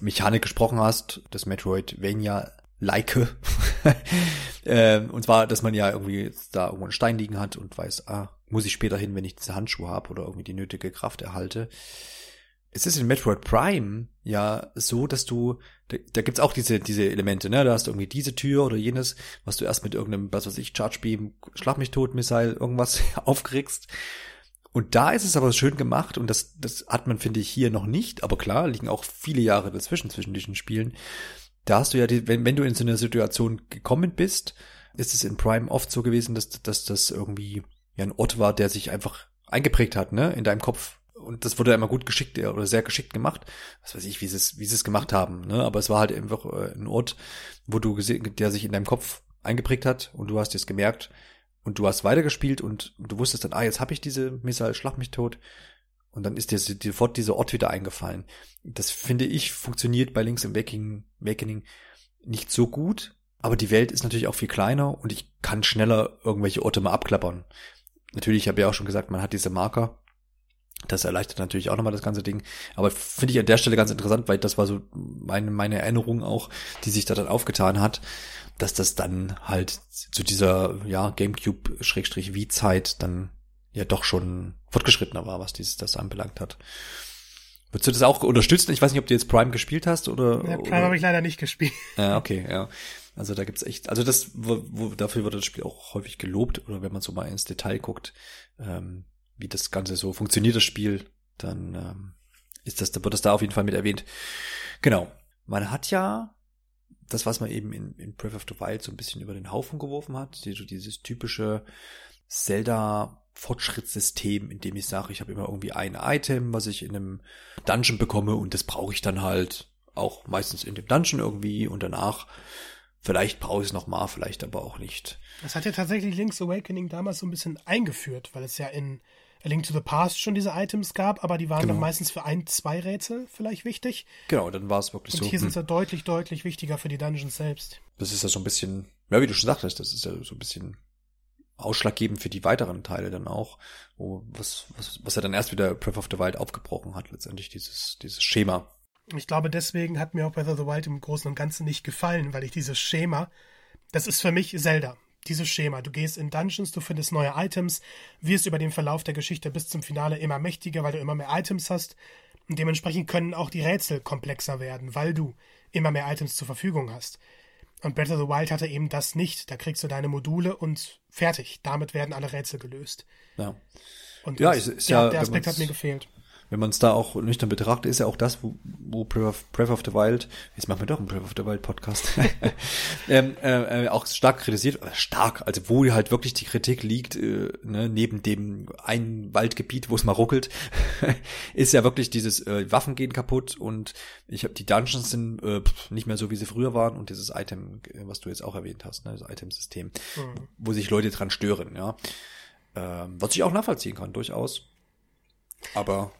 Mechanik gesprochen hast, das Metroidvania like. äh, und zwar, dass man ja irgendwie da irgendwo einen Stein liegen hat und weiß, ah, muss ich später hin, wenn ich diese Handschuhe habe oder irgendwie die nötige Kraft erhalte es ist in Metroid Prime ja so, dass du, da, da gibt's auch diese, diese Elemente, ne? Da hast du irgendwie diese Tür oder jenes, was du erst mit irgendeinem, was weiß ich, Charge Beam, Schlag mich tot, Missile, irgendwas aufkriegst. Und da ist es aber schön gemacht und das, das hat man, finde ich, hier noch nicht. Aber klar, liegen auch viele Jahre dazwischen, zwischen diesen Spielen. Da hast du ja, die, wenn, wenn du in so eine Situation gekommen bist, ist es in Prime oft so gewesen, dass, dass das irgendwie ja ein Ort war, der sich einfach eingeprägt hat, ne, in deinem Kopf und das wurde immer gut geschickt oder sehr geschickt gemacht. Was weiß ich, wie sie es, wie sie es gemacht haben, ne? Aber es war halt einfach äh, ein Ort, wo du gesehen, der sich in deinem Kopf eingeprägt hat und du hast es gemerkt und du hast weitergespielt und du wusstest dann, ah, jetzt habe ich diese Missile, schlag mich tot. Und dann ist dir sofort dieser Ort wieder eingefallen. Das finde ich funktioniert bei Links im Awakening, Awakening nicht so gut, aber die Welt ist natürlich auch viel kleiner und ich kann schneller irgendwelche Orte mal abklappern. Natürlich, ich habe ja auch schon gesagt, man hat diese Marker, das erleichtert natürlich auch nochmal das ganze Ding. Aber finde ich an der Stelle ganz interessant, weil das war so meine, meine Erinnerung auch, die sich da dann aufgetan hat, dass das dann halt zu dieser, ja, Gamecube-Wie-Zeit dann ja doch schon fortgeschrittener war, was dieses, das anbelangt hat. Würdest du das auch unterstützen? Ich weiß nicht, ob du jetzt Prime gespielt hast oder. Ja, Prime habe ich leider nicht gespielt. Ja, okay, ja. Also da gibt's echt, also das, wo, wo, dafür wird das Spiel auch häufig gelobt, oder wenn man so mal ins Detail guckt, ähm, wie das Ganze so funktioniert, das Spiel, dann ähm, ist das, wird das da auf jeden Fall mit erwähnt. Genau. Man hat ja das, was man eben in, in Breath of the Wild so ein bisschen über den Haufen geworfen hat, so dieses typische Zelda-Fortschrittssystem, in dem ich sage, ich habe immer irgendwie ein Item, was ich in einem Dungeon bekomme und das brauche ich dann halt auch meistens in dem Dungeon irgendwie und danach vielleicht brauche ich es nochmal, vielleicht aber auch nicht. Das hat ja tatsächlich Link's Awakening damals so ein bisschen eingeführt, weil es ja in A Link to the Past schon diese Items gab, aber die waren Genau. dann meistens für ein, zwei Rätsel vielleicht wichtig. Genau, dann war es wirklich Und so. hier sind hm, sie deutlich, deutlich wichtiger für die Dungeons selbst. das ist ja so ein bisschen, ja, wie du schon sagtest, das ist ja so ein bisschen ausschlaggebend für die weiteren Teile dann auch, wo, was, was, was er dann erst wieder Breath of the Wild aufgebrochen hat, letztendlich dieses, dieses Schema. Ich glaube, deswegen hat mir auch Breath of the Wild im Großen und Ganzen nicht gefallen, weil ich dieses Schema, das ist für mich Zelda. Dieses Schema. Du gehst in Dungeons, du findest neue Items, wirst über den Verlauf der Geschichte bis zum Finale immer mächtiger, weil du immer mehr Items hast. Und dementsprechend können auch die Rätsel komplexer werden, weil du immer mehr Items zur Verfügung hast. Und Breath of the Wild hatte eben das nicht. Da kriegst du deine Module und fertig. Damit werden alle Rätsel gelöst. Ja. Und Ja, das- ist- ist der, ja, der Aspekt hat mir gefehlt. Wenn man es da auch nüchtern betrachtet, ist ja auch das, wo, wo Breath, of, the Wild, jetzt machen wir doch einen Breath of the Wild Podcast, ähm, äh, äh, auch stark kritisiert, äh, stark, also wo halt wirklich die Kritik liegt, äh, ne, neben dem einen Waldgebiet, wo es mal ruckelt, ist ja wirklich dieses äh, Waffen gehen kaputt und ich habe die Dungeons sind äh, nicht mehr so, wie sie früher waren und dieses Item, äh, was du jetzt auch erwähnt hast, ne, das Item-System, Mhm. wo sich Leute dran stören, ja. Ähm, was ich auch nachvollziehen kann, durchaus. Aber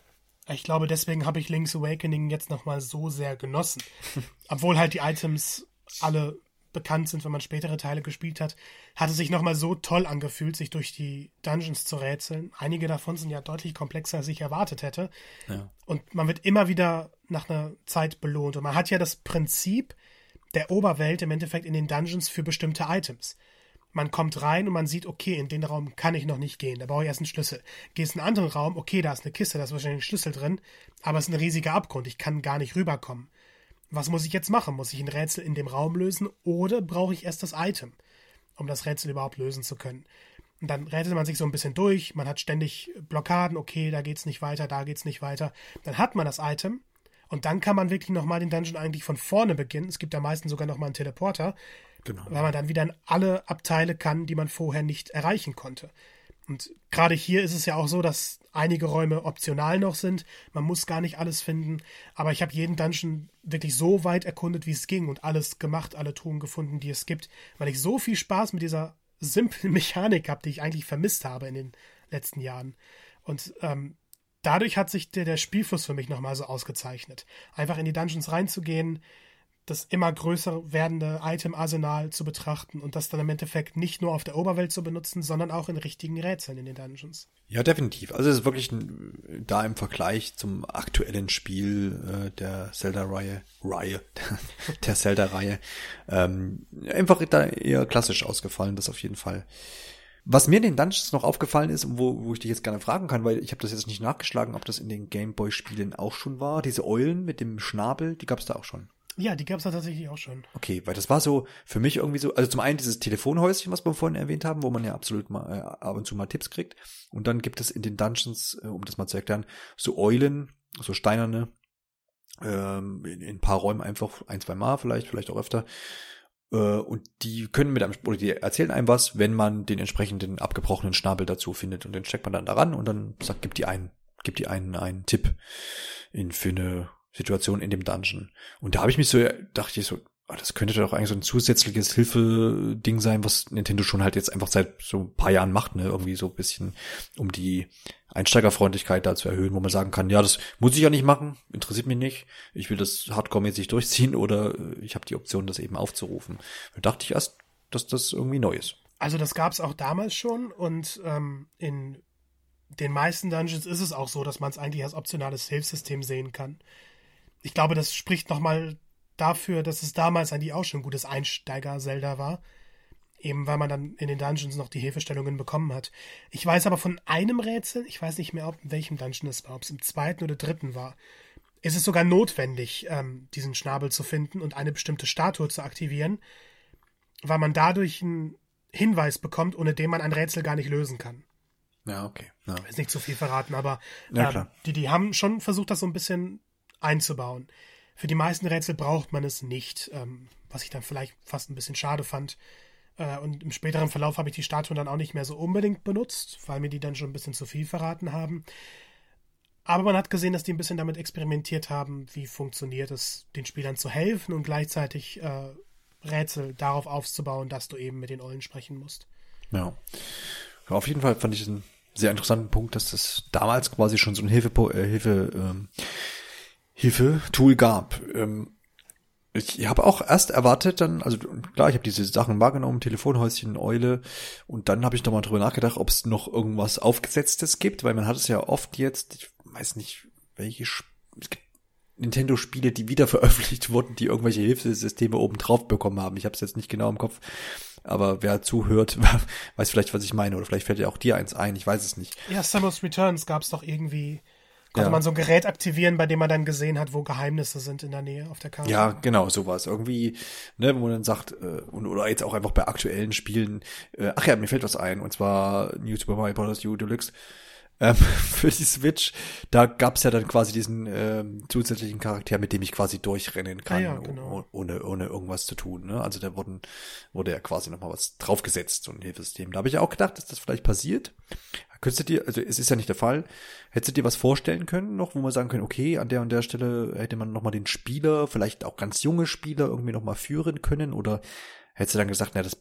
Ich glaube, deswegen habe ich Link's Awakening jetzt nochmal so sehr genossen. Obwohl halt die Items alle bekannt sind, wenn man spätere Teile gespielt hat, hat es sich nochmal so toll angefühlt, sich durch die Dungeons zu rätseln. Einige davon sind ja deutlich komplexer, als ich erwartet hätte. ja. Und man wird immer wieder nach einer Zeit belohnt. Und man hat ja das Prinzip der Oberwelt im Endeffekt in den Dungeons für bestimmte Items. Man kommt rein und man sieht, okay, in den Raum kann ich noch nicht gehen, da brauche ich erst einen Schlüssel. Gehst in einen anderen Raum, okay, da ist eine Kiste, da ist wahrscheinlich ein Schlüssel drin, aber es ist ein riesiger Abgrund, ich kann gar nicht rüberkommen. Was muss ich jetzt machen? Muss ich ein Rätsel in dem Raum lösen oder brauche ich erst das Item, um das Rätsel überhaupt lösen zu können? Und dann rätselt man sich so ein bisschen durch, man hat ständig Blockaden, okay, da geht's nicht weiter, da geht's nicht weiter. Dann hat man das Item und dann kann man wirklich nochmal den Dungeon eigentlich von vorne beginnen. Es gibt ja meistens sogar nochmal einen Teleporter, Genau. weil man dann wieder in alle Abteile kann, die man vorher nicht erreichen konnte. Und gerade hier ist es ja auch so, dass einige Räume optional noch sind. Man muss gar nicht alles finden. Aber ich habe jeden Dungeon wirklich so weit erkundet, wie es ging und alles gemacht, alle Truhen gefunden, die es gibt, weil ich so viel Spaß mit dieser simplen Mechanik habe, die ich eigentlich vermisst habe in den letzten Jahren. Und ähm, dadurch hat sich der, der Spielfluss für mich nochmal so ausgezeichnet. Einfach in die Dungeons reinzugehen, das immer größer werdende Item-Arsenal zu betrachten und das dann im Endeffekt nicht nur auf der Oberwelt zu benutzen, sondern auch in richtigen Rätseln in den Dungeons. Ja, definitiv. Also es ist wirklich da im Vergleich zum aktuellen Spiel äh, der Zelda-Reihe, Reihe, der Zelda-Reihe, ähm, einfach da eher klassisch ausgefallen, das auf jeden Fall. Was mir in den Dungeons noch aufgefallen ist wo, wo ich dich jetzt gerne fragen kann, weil ich habe das jetzt nicht nachgeschlagen, ob das in den Gameboy-Spielen auch schon war, diese Eulen mit dem Schnabel, die gab es da auch schon. Ja, die gab es tatsächlich auch schon. Okay, weil das war so für mich irgendwie so, also zum einen dieses Telefonhäuschen, was wir vorhin erwähnt haben, wo man ja absolut mal äh, ab und zu mal Tipps kriegt. Und dann gibt es in den Dungeons, äh, um das mal zu erklären, so Eulen, so steinerne, ähm, in, in ein paar Räumen einfach ein, zwei Mal vielleicht, vielleicht auch öfter. Äh, und die können mit einem, oder die erzählen einem was, wenn man den entsprechenden abgebrochenen Schnabel dazu findet. Und den steckt man dann daran und dann sagt, gibt die einen, gibt die einen einen Tipp in für eine Situation in dem Dungeon. Und da habe ich mich so, dachte ich so, ah, das könnte doch eigentlich so ein zusätzliches Hilfeding sein, was Nintendo schon halt jetzt einfach seit so ein paar Jahren macht, ne? Irgendwie so ein bisschen, um die Einsteigerfreundlichkeit da zu erhöhen, wo man sagen kann, ja, das muss ich ja nicht machen, interessiert mich nicht, ich will das hardcore-mäßig durchziehen oder äh, ich habe die Option, das eben aufzurufen. Da dachte ich erst, dass das irgendwie neu ist. Also das gab es auch damals schon und ähm, in den meisten Dungeons ist es auch so, dass man es eigentlich als optionales Hilfssystem sehen kann. Ich glaube, das spricht nochmal dafür, dass es damals eigentlich auch schon ein gutes Einsteiger-Zelda war. Eben weil man dann in den Dungeons noch die Hilfestellungen bekommen hat. Ich weiß aber von einem Rätsel, ich weiß nicht mehr, ob in welchem Dungeon es war, ob es im zweiten oder dritten war, ist es sogar notwendig, ähm, diesen Schnabel zu finden und eine bestimmte Statue zu aktivieren, weil man dadurch einen Hinweis bekommt, ohne den man ein Rätsel gar nicht lösen kann. Ja, okay. Ja. Ist nicht zu viel verraten, aber Ja, ähm, klar. die, die haben schon versucht, das so ein bisschen einzubauen. Für die meisten Rätsel braucht man es nicht, ähm, was ich dann vielleicht fast ein bisschen schade fand. Äh, und im späteren Verlauf habe ich die Statuen dann auch nicht mehr so unbedingt benutzt, weil mir die dann schon ein bisschen zu viel verraten haben. Aber man hat gesehen, dass die ein bisschen damit experimentiert haben, wie funktioniert es, den Spielern zu helfen und gleichzeitig äh, Rätsel darauf aufzubauen, dass du eben mit den Eulen sprechen musst. Ja. auf jeden Fall fand ich einen sehr interessanten Punkt, dass das damals quasi schon so ein Hilfe, äh, Hilfe, ähm, Hilfe-Tool gab. Ähm, ich habe auch erst erwartet dann, also klar, ich habe diese Sachen wahrgenommen, Telefonhäuschen, Eule, und dann habe ich nochmal drüber nachgedacht, ob es noch irgendwas Aufgesetztes gibt, weil man hat es ja oft jetzt, ich weiß nicht, welche Sp es gibt Nintendo-Spiele, die wieder veröffentlicht wurden, die irgendwelche Hilfesysteme oben drauf bekommen haben. Ich habe es jetzt nicht genau im Kopf, aber wer zuhört, weiß vielleicht, was ich meine, oder vielleicht fällt ja auch dir eins ein, ich weiß es nicht. Ja, Samus Returns gab es doch irgendwie Konnte ja. man so ein Gerät aktivieren, bei dem man dann gesehen hat, wo Geheimnisse sind in der Nähe auf der Karte. Ja, genau, sowas. Irgendwie, ne, wo man dann sagt, äh, oder jetzt auch einfach bei aktuellen Spielen, äh, ach ja, mir fällt was ein, und zwar New Super Mario Bros. U Deluxe ähm, für die Switch. Da gab's ja dann quasi diesen ähm, zusätzlichen Charakter, mit dem ich quasi durchrennen kann, ah ja, genau. ohne, ohne irgendwas zu tun. Ne? Also da wurden, wurde ja quasi nochmal was draufgesetzt, so ein Hilfesystem. Da habe ich auch gedacht, dass das vielleicht passiert. Könntest du dir, also es ist ja nicht der Fall, hättest du dir was vorstellen können noch, wo man sagen können, okay, an der und der Stelle hätte man nochmal den Spieler, vielleicht auch ganz junge Spieler irgendwie nochmal führen können oder hättest du dann gesagt, na, das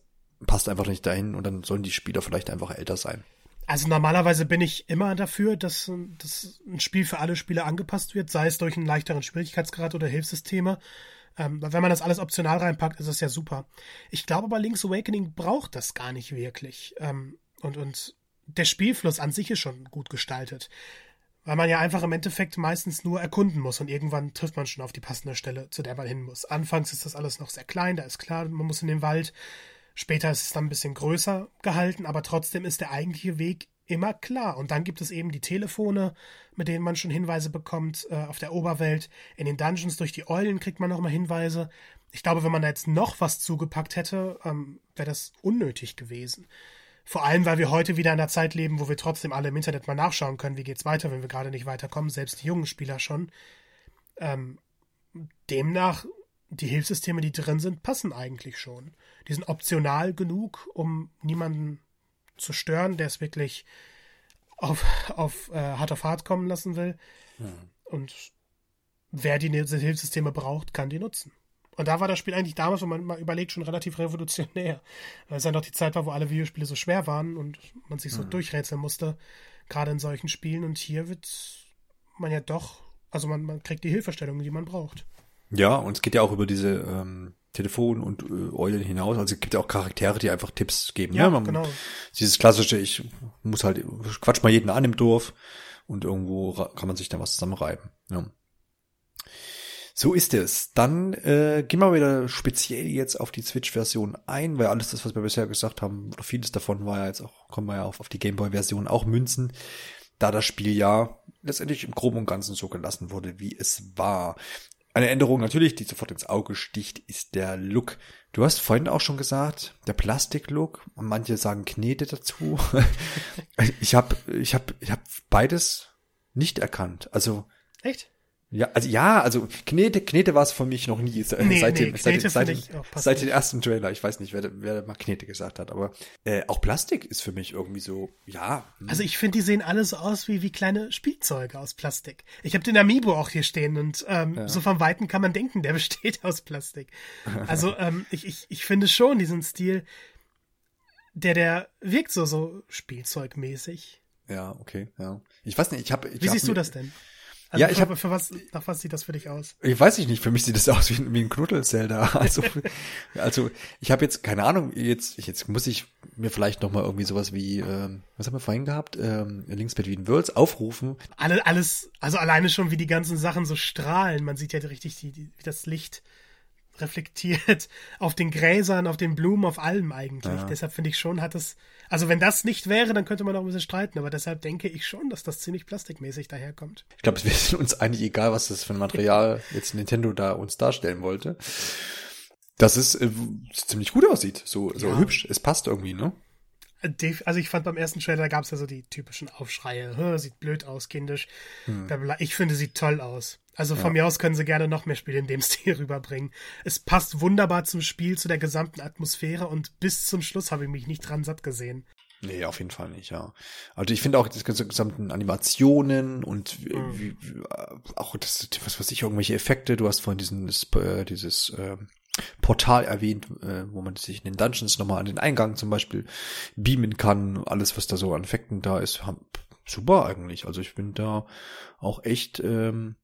passt einfach nicht dahin und dann sollen die Spieler vielleicht einfach älter sein? Also normalerweise bin ich immer dafür, dass, dass ein Spiel für alle Spieler angepasst wird, sei es durch einen leichteren Schwierigkeitsgrad oder Hilfssysteme. Ähm, wenn man das alles optional reinpackt, ist das ja super. Ich glaube aber Link's Awakening braucht das gar nicht wirklich. Ähm, und, und der Spielfluss an sich ist schon gut gestaltet. Weil man ja einfach im Endeffekt meistens nur erkunden muss und irgendwann trifft man schon auf die passende Stelle, zu der man hin muss. Anfangs ist das alles noch sehr klein, da ist klar, man muss in den Wald. Später ist es dann ein bisschen größer gehalten, aber trotzdem ist der eigentliche Weg immer klar. Und dann gibt es eben die Telefone, mit denen man schon Hinweise bekommt äh, auf der Oberwelt. In den Dungeons durch die Eulen kriegt man nochmal Hinweise. Ich glaube, wenn man da jetzt noch was zugepackt hätte, ähm, wäre das unnötig gewesen. Vor allem, weil wir heute wieder in einer Zeit leben, wo wir trotzdem alle im Internet mal nachschauen können, wie geht's weiter, wenn wir gerade nicht weiterkommen, selbst die jungen Spieler schon. Ähm, demnach, die Hilfssysteme, die drin sind, passen eigentlich schon. Die sind optional genug, um niemanden zu stören, der es wirklich auf, auf äh, Hard of Hard kommen lassen will. Hm. Und wer die Hilfssysteme braucht, kann die nutzen. Und da war das Spiel eigentlich damals, wenn man mal überlegt, schon relativ revolutionär. Weil es ja noch die Zeit war, wo alle Videospiele so schwer waren und man sich so mhm. durchrätseln musste, gerade in solchen Spielen. Und hier wird man ja doch, also man, man kriegt die Hilfestellung, die man braucht. Ja, und es geht ja auch über diese ähm, Telefon und äh, Eulen hinaus. Also es gibt ja auch Charaktere, die einfach Tipps geben. Ja, ne? man, genau. Dieses klassische, ich muss halt, quatsch mal jeden an im Dorf und irgendwo kann man sich da was zusammenreiben. Ja. So ist es. Dann äh, gehen wir wieder speziell jetzt auf die Switch-Version ein, weil alles das, was wir bisher gesagt haben, oder vieles davon war ja jetzt auch, kommen wir ja auf, auf die Gameboy-Version auch münzen, da das Spiel ja letztendlich im Groben und Ganzen so gelassen wurde, wie es war. Eine Änderung natürlich, die sofort ins Auge sticht, ist der Look. Du hast vorhin auch schon gesagt, der Plastik-Look. Manche sagen Knete dazu. ich habe ich hab, ich hab beides nicht erkannt. Also Echt? Ja, also ja, also Knete, Knete war es für mich noch nie. Äh, nee, seit, nee, dem, seit, seit, seit, seit den ersten Trailer. Ich weiß nicht, wer, wer mal Knete gesagt hat, aber äh, auch Plastik ist für mich irgendwie so, ja. Hm. Also ich finde, die sehen alle so aus wie, wie kleine Spielzeuge aus Plastik. Ich habe den Amiibo auch hier stehen und ähm, ja. so vom Weiten kann man denken, der besteht aus Plastik. Also ähm, ich, ich, ich finde schon diesen Stil, der, der wirkt so, so spielzeugmäßig. Ja, okay, ja. Ich weiß nicht, ich habe. Wie hab siehst du das denn? Also ja, ich habe für was nach was sieht das für dich aus? Ich weiß ich nicht, für mich sieht das aus wie, wie ein Knuddel-Zelda. Also also ich habe jetzt keine Ahnung, jetzt jetzt muss ich mir vielleicht noch mal irgendwie sowas wie ähm, was haben wir vorhin gehabt? Ähm, Links Between Worlds aufrufen. Alle alles also alleine schon wie die ganzen Sachen so strahlen, man sieht ja richtig die, die wie das Licht reflektiert auf den Gräsern, auf den Blumen, auf allem eigentlich. Ja. Deshalb finde ich schon, hat es. Also wenn das nicht wäre, dann könnte man auch ein bisschen streiten, aber deshalb denke ich schon, dass das ziemlich plastikmäßig daherkommt. Ich glaube, es wäre uns eigentlich egal, was das für ein Material jetzt Nintendo da uns darstellen wollte. Dass es äh, ziemlich gut aussieht, so, so ja. hübsch. Es passt irgendwie, ne? Also ich fand beim ersten Trailer gab es ja so die typischen Aufschreie. Sieht blöd aus, kindisch. Hm. Ich finde, sieht toll aus. Also von ja. mir aus können sie gerne noch mehr Spiele in dem Stil rüberbringen. Es passt wunderbar zum Spiel, zu der gesamten Atmosphäre und bis zum Schluss habe ich mich nicht dran satt gesehen. Nee, auf jeden Fall nicht, ja. Also ich finde auch die gesamten Animationen und mhm. wie, wie, auch das, was weiß ich, irgendwelche Effekte. Du hast vorhin diesen, äh, dieses äh, Portal erwähnt, äh, wo man sich in den Dungeons nochmal an den Eingang zum Beispiel beamen kann. Alles, was da so an Effekten da ist, super eigentlich. Also ich bin da auch echt ähm,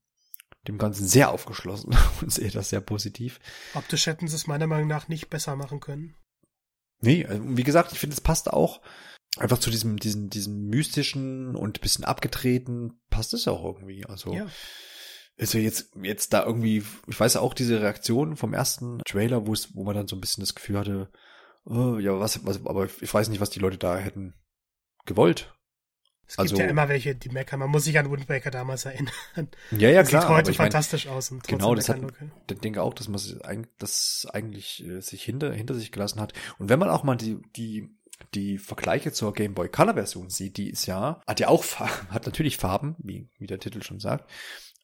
dem Ganzen sehr aufgeschlossen und sehe das sehr positiv. Optisch hätten sie es meiner Meinung nach nicht besser machen können. Nee, also wie gesagt, ich finde, es passt auch einfach zu diesem, diesem, diesem mystischen und bisschen abgetreten, passt es auch irgendwie. Also, ja. Also jetzt, jetzt da irgendwie, ich weiß auch diese Reaktion vom ersten Trailer, wo es, wo man dann so ein bisschen das Gefühl hatte, oh, ja, was, was, aber ich weiß nicht, was die Leute da hätten gewollt. Es gibt also, ja immer welche, die meckern. Man muss sich an Wind Waker damals erinnern. Ja, ja, klar. Sieht heute fantastisch mein, aus. Und genau, das hat, ich denke auch, dass man das eigentlich äh, sich hinter, hinter sich gelassen hat. Und wenn man auch mal die, die, die Vergleiche zur Game Boy Color Version sieht, die ist ja, hat ja auch, hat natürlich Farben, wie, wie der Titel schon sagt.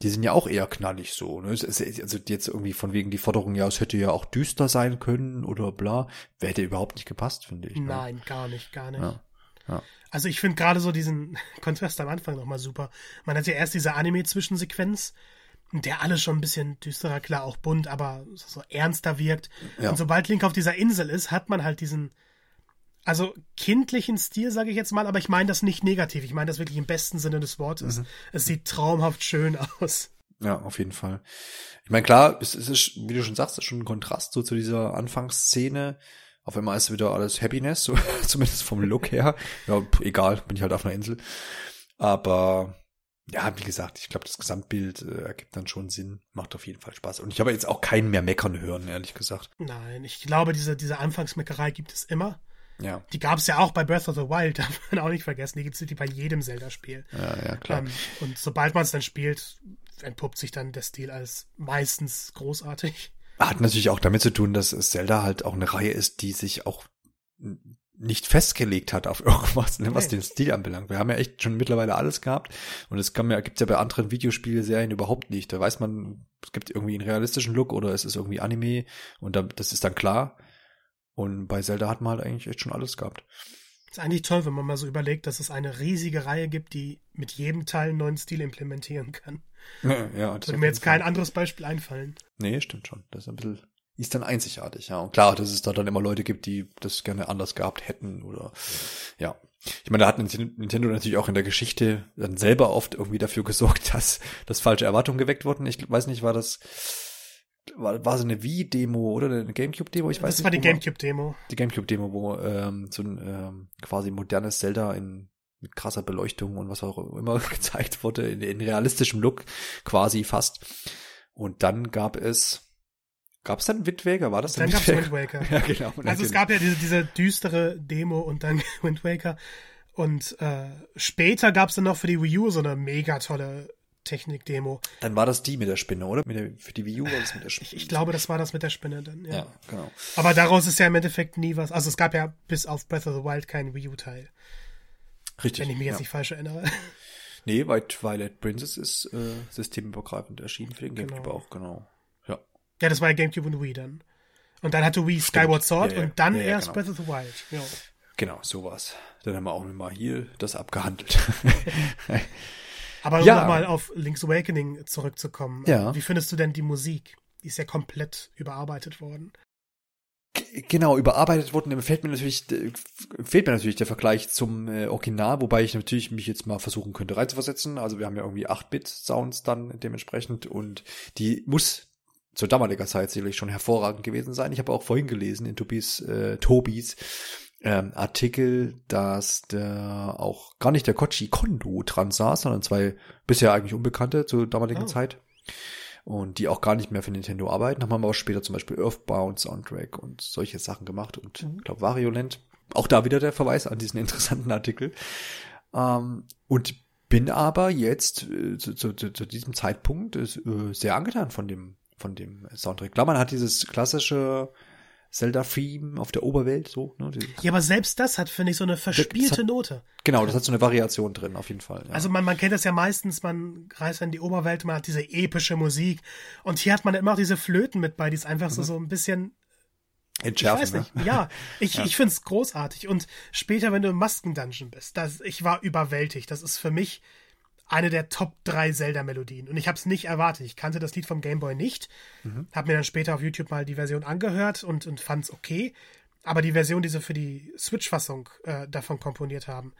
Die sind ja auch eher knallig so. Ne? Also jetzt irgendwie von wegen die Forderung, ja, es hätte ja auch düster sein können oder bla, hätte überhaupt nicht gepasst, finde ich. Ne? Nein, ne? gar nicht, gar nicht. Ja. Ja. Also ich finde gerade so diesen Kontrast am Anfang nochmal super. Man hat ja erst diese Anime-Zwischensequenz, der alles schon ein bisschen düsterer, klar auch bunt, aber so ernster wirkt. Ja. Und sobald Link auf dieser Insel ist, hat man halt diesen, also kindlichen Stil, sage ich jetzt mal, aber ich meine das nicht negativ. Ich meine das wirklich im besten Sinne des Wortes. Mhm. Es sieht traumhaft schön aus. Ja, auf jeden Fall. Ich meine, klar, es, es ist, wie du schon sagst, es ist schon ein Kontrast so zu dieser Anfangsszene. Auf einmal ist wieder alles Happiness, so, zumindest vom Look her. Ja, egal, bin ich halt auf einer Insel. Aber ja, wie gesagt, ich glaube, das Gesamtbild äh, ergibt dann schon Sinn, macht auf jeden Fall Spaß. Und ich habe jetzt auch keinen mehr meckern hören, ehrlich gesagt. Nein, ich glaube, diese, diese Anfangsmeckerei gibt es immer. Ja. Die gab es ja auch bei Breath of the Wild, darf man auch nicht vergessen. Die gibt es bei jedem Zelda-Spiel. Ja, ja, klar. Ähm, und sobald man es dann spielt, entpuppt sich dann der Stil als meistens großartig. Hat natürlich auch damit zu tun, dass Zelda halt auch eine Reihe ist, die sich auch nicht festgelegt hat auf irgendwas, ne, was den Stil anbelangt. Wir haben ja echt schon mittlerweile alles gehabt und es kann ja, gibt's ja bei anderen Videospielserien überhaupt nicht. Da weiß man, es gibt irgendwie einen realistischen Look oder es ist irgendwie Anime und da, das ist dann klar. Und bei Zelda hat man halt eigentlich echt schon alles gehabt. Ist eigentlich toll, wenn man mal so überlegt, dass es eine riesige Reihe gibt, die mit jedem Teil einen neuen Stil implementieren kann. Ja, ja Würde mir jetzt kein anderes Beispiel einfallen. Nee, stimmt schon. Das ist ein bisschen, ist dann einzigartig, ja. Und klar, dass es da dann immer Leute gibt, die das gerne anders gehabt hätten oder, ja. Ich meine, da hat Nintendo natürlich auch in der Geschichte dann selber oft irgendwie dafür gesorgt, dass, dass falsche Erwartungen geweckt wurden. Ich weiß nicht, war das, war, war so eine Wii-Demo oder eine Gamecube-Demo? Ich weiß das nicht. Das war die Gamecube-Demo. Die Gamecube-Demo, wo ähm, so ein ähm, quasi modernes Zelda in mit krasser Beleuchtung und was auch immer gezeigt wurde, in, in realistischem Look quasi fast. Und dann gab es Gab es dann Wind Waker? War das dann? Dann gab es Wind Waker. ja, genau. Also es gab ja diese, diese düstere Demo und dann Wind Waker. Und äh, später gab es dann noch für die Wii U so eine mega tolle Technik-Demo. Dann war das die mit der Spinne, oder? Mit der, für die Wii U war das mit der Spinne. Ich, ich, glaube, das war das mit der Spinne dann, ja. Ja, genau. Aber daraus ist ja im Endeffekt nie was. Also es gab ja bis auf Breath of the Wild keinen Wii U-Teil. Richtig. Wenn ich mich jetzt ja. nicht falsch erinnere. Nee, weil Twilight Princess ist äh, systemübergreifend erschienen für den genau. Gamecube auch, genau. Ja. Ja, das war ja Gamecube und Wii dann. Und dann hatte Wii Stimmt. Skyward Sword ja, und dann erst genau. Breath of the Wild. Ja. Genau, sowas. Dann haben wir auch mal hier das abgehandelt. Aber um ja. nochmal auf Link's Awakening zurückzukommen. Ja. Wie findest du denn die Musik? Die ist ja komplett überarbeitet worden. Genau, überarbeitet worden. Dann fällt mir natürlich, fehlt mir natürlich der Vergleich zum äh, Original, wobei ich natürlich mich jetzt mal versuchen könnte reinzuversetzen. Also wir haben ja irgendwie 8-Bit-Sounds dann dementsprechend und die muss zur damaliger Zeit sicherlich schon hervorragend gewesen sein. Ich habe auch vorhin gelesen in Tobis, äh, Tobis ähm, Artikel, dass der auch gar nicht der Kochi Kondo dran saß, sondern zwei bisher eigentlich Unbekannte zur damaligen oh. Zeit. Und die auch gar nicht mehr für Nintendo arbeiten, haben aber später zum Beispiel Earthbound Soundtrack und solche Sachen gemacht und mhm. glaube Variolent. Auch da wieder der Verweis an diesen interessanten Artikel. Ähm, und bin aber jetzt äh, zu, zu, zu, diesem Zeitpunkt äh, sehr angetan von dem von dem Soundtrack. Klar, man hat dieses klassische Zelda-Theme auf der Oberwelt, so. Ne? Ja, aber selbst das hat, finde ich, so eine verspielte hat, Note. Genau, das hat so eine Variation drin, auf jeden Fall. Ja. Also man, man kennt das ja meistens, man reist in die Oberwelt, man hat diese epische Musik und hier hat man immer auch diese Flöten mit bei, die ist einfach mhm. so, so ein bisschen Entschärfen, ich weiß nicht. Ne? Ja, ich, ja. ich finde es großartig. Und später, wenn du im Masken-Dungeon bist, das, ich war überwältigt. Das ist für mich eine der Top 3 Zelda-Melodien. Und ich habe es nicht erwartet. Ich kannte das Lied vom Game Boy nicht. Mhm. Habe mir dann später auf YouTube mal die Version angehört und, und fand es okay. Aber die Version, die sie für die Switch-Fassung äh, davon komponiert haben,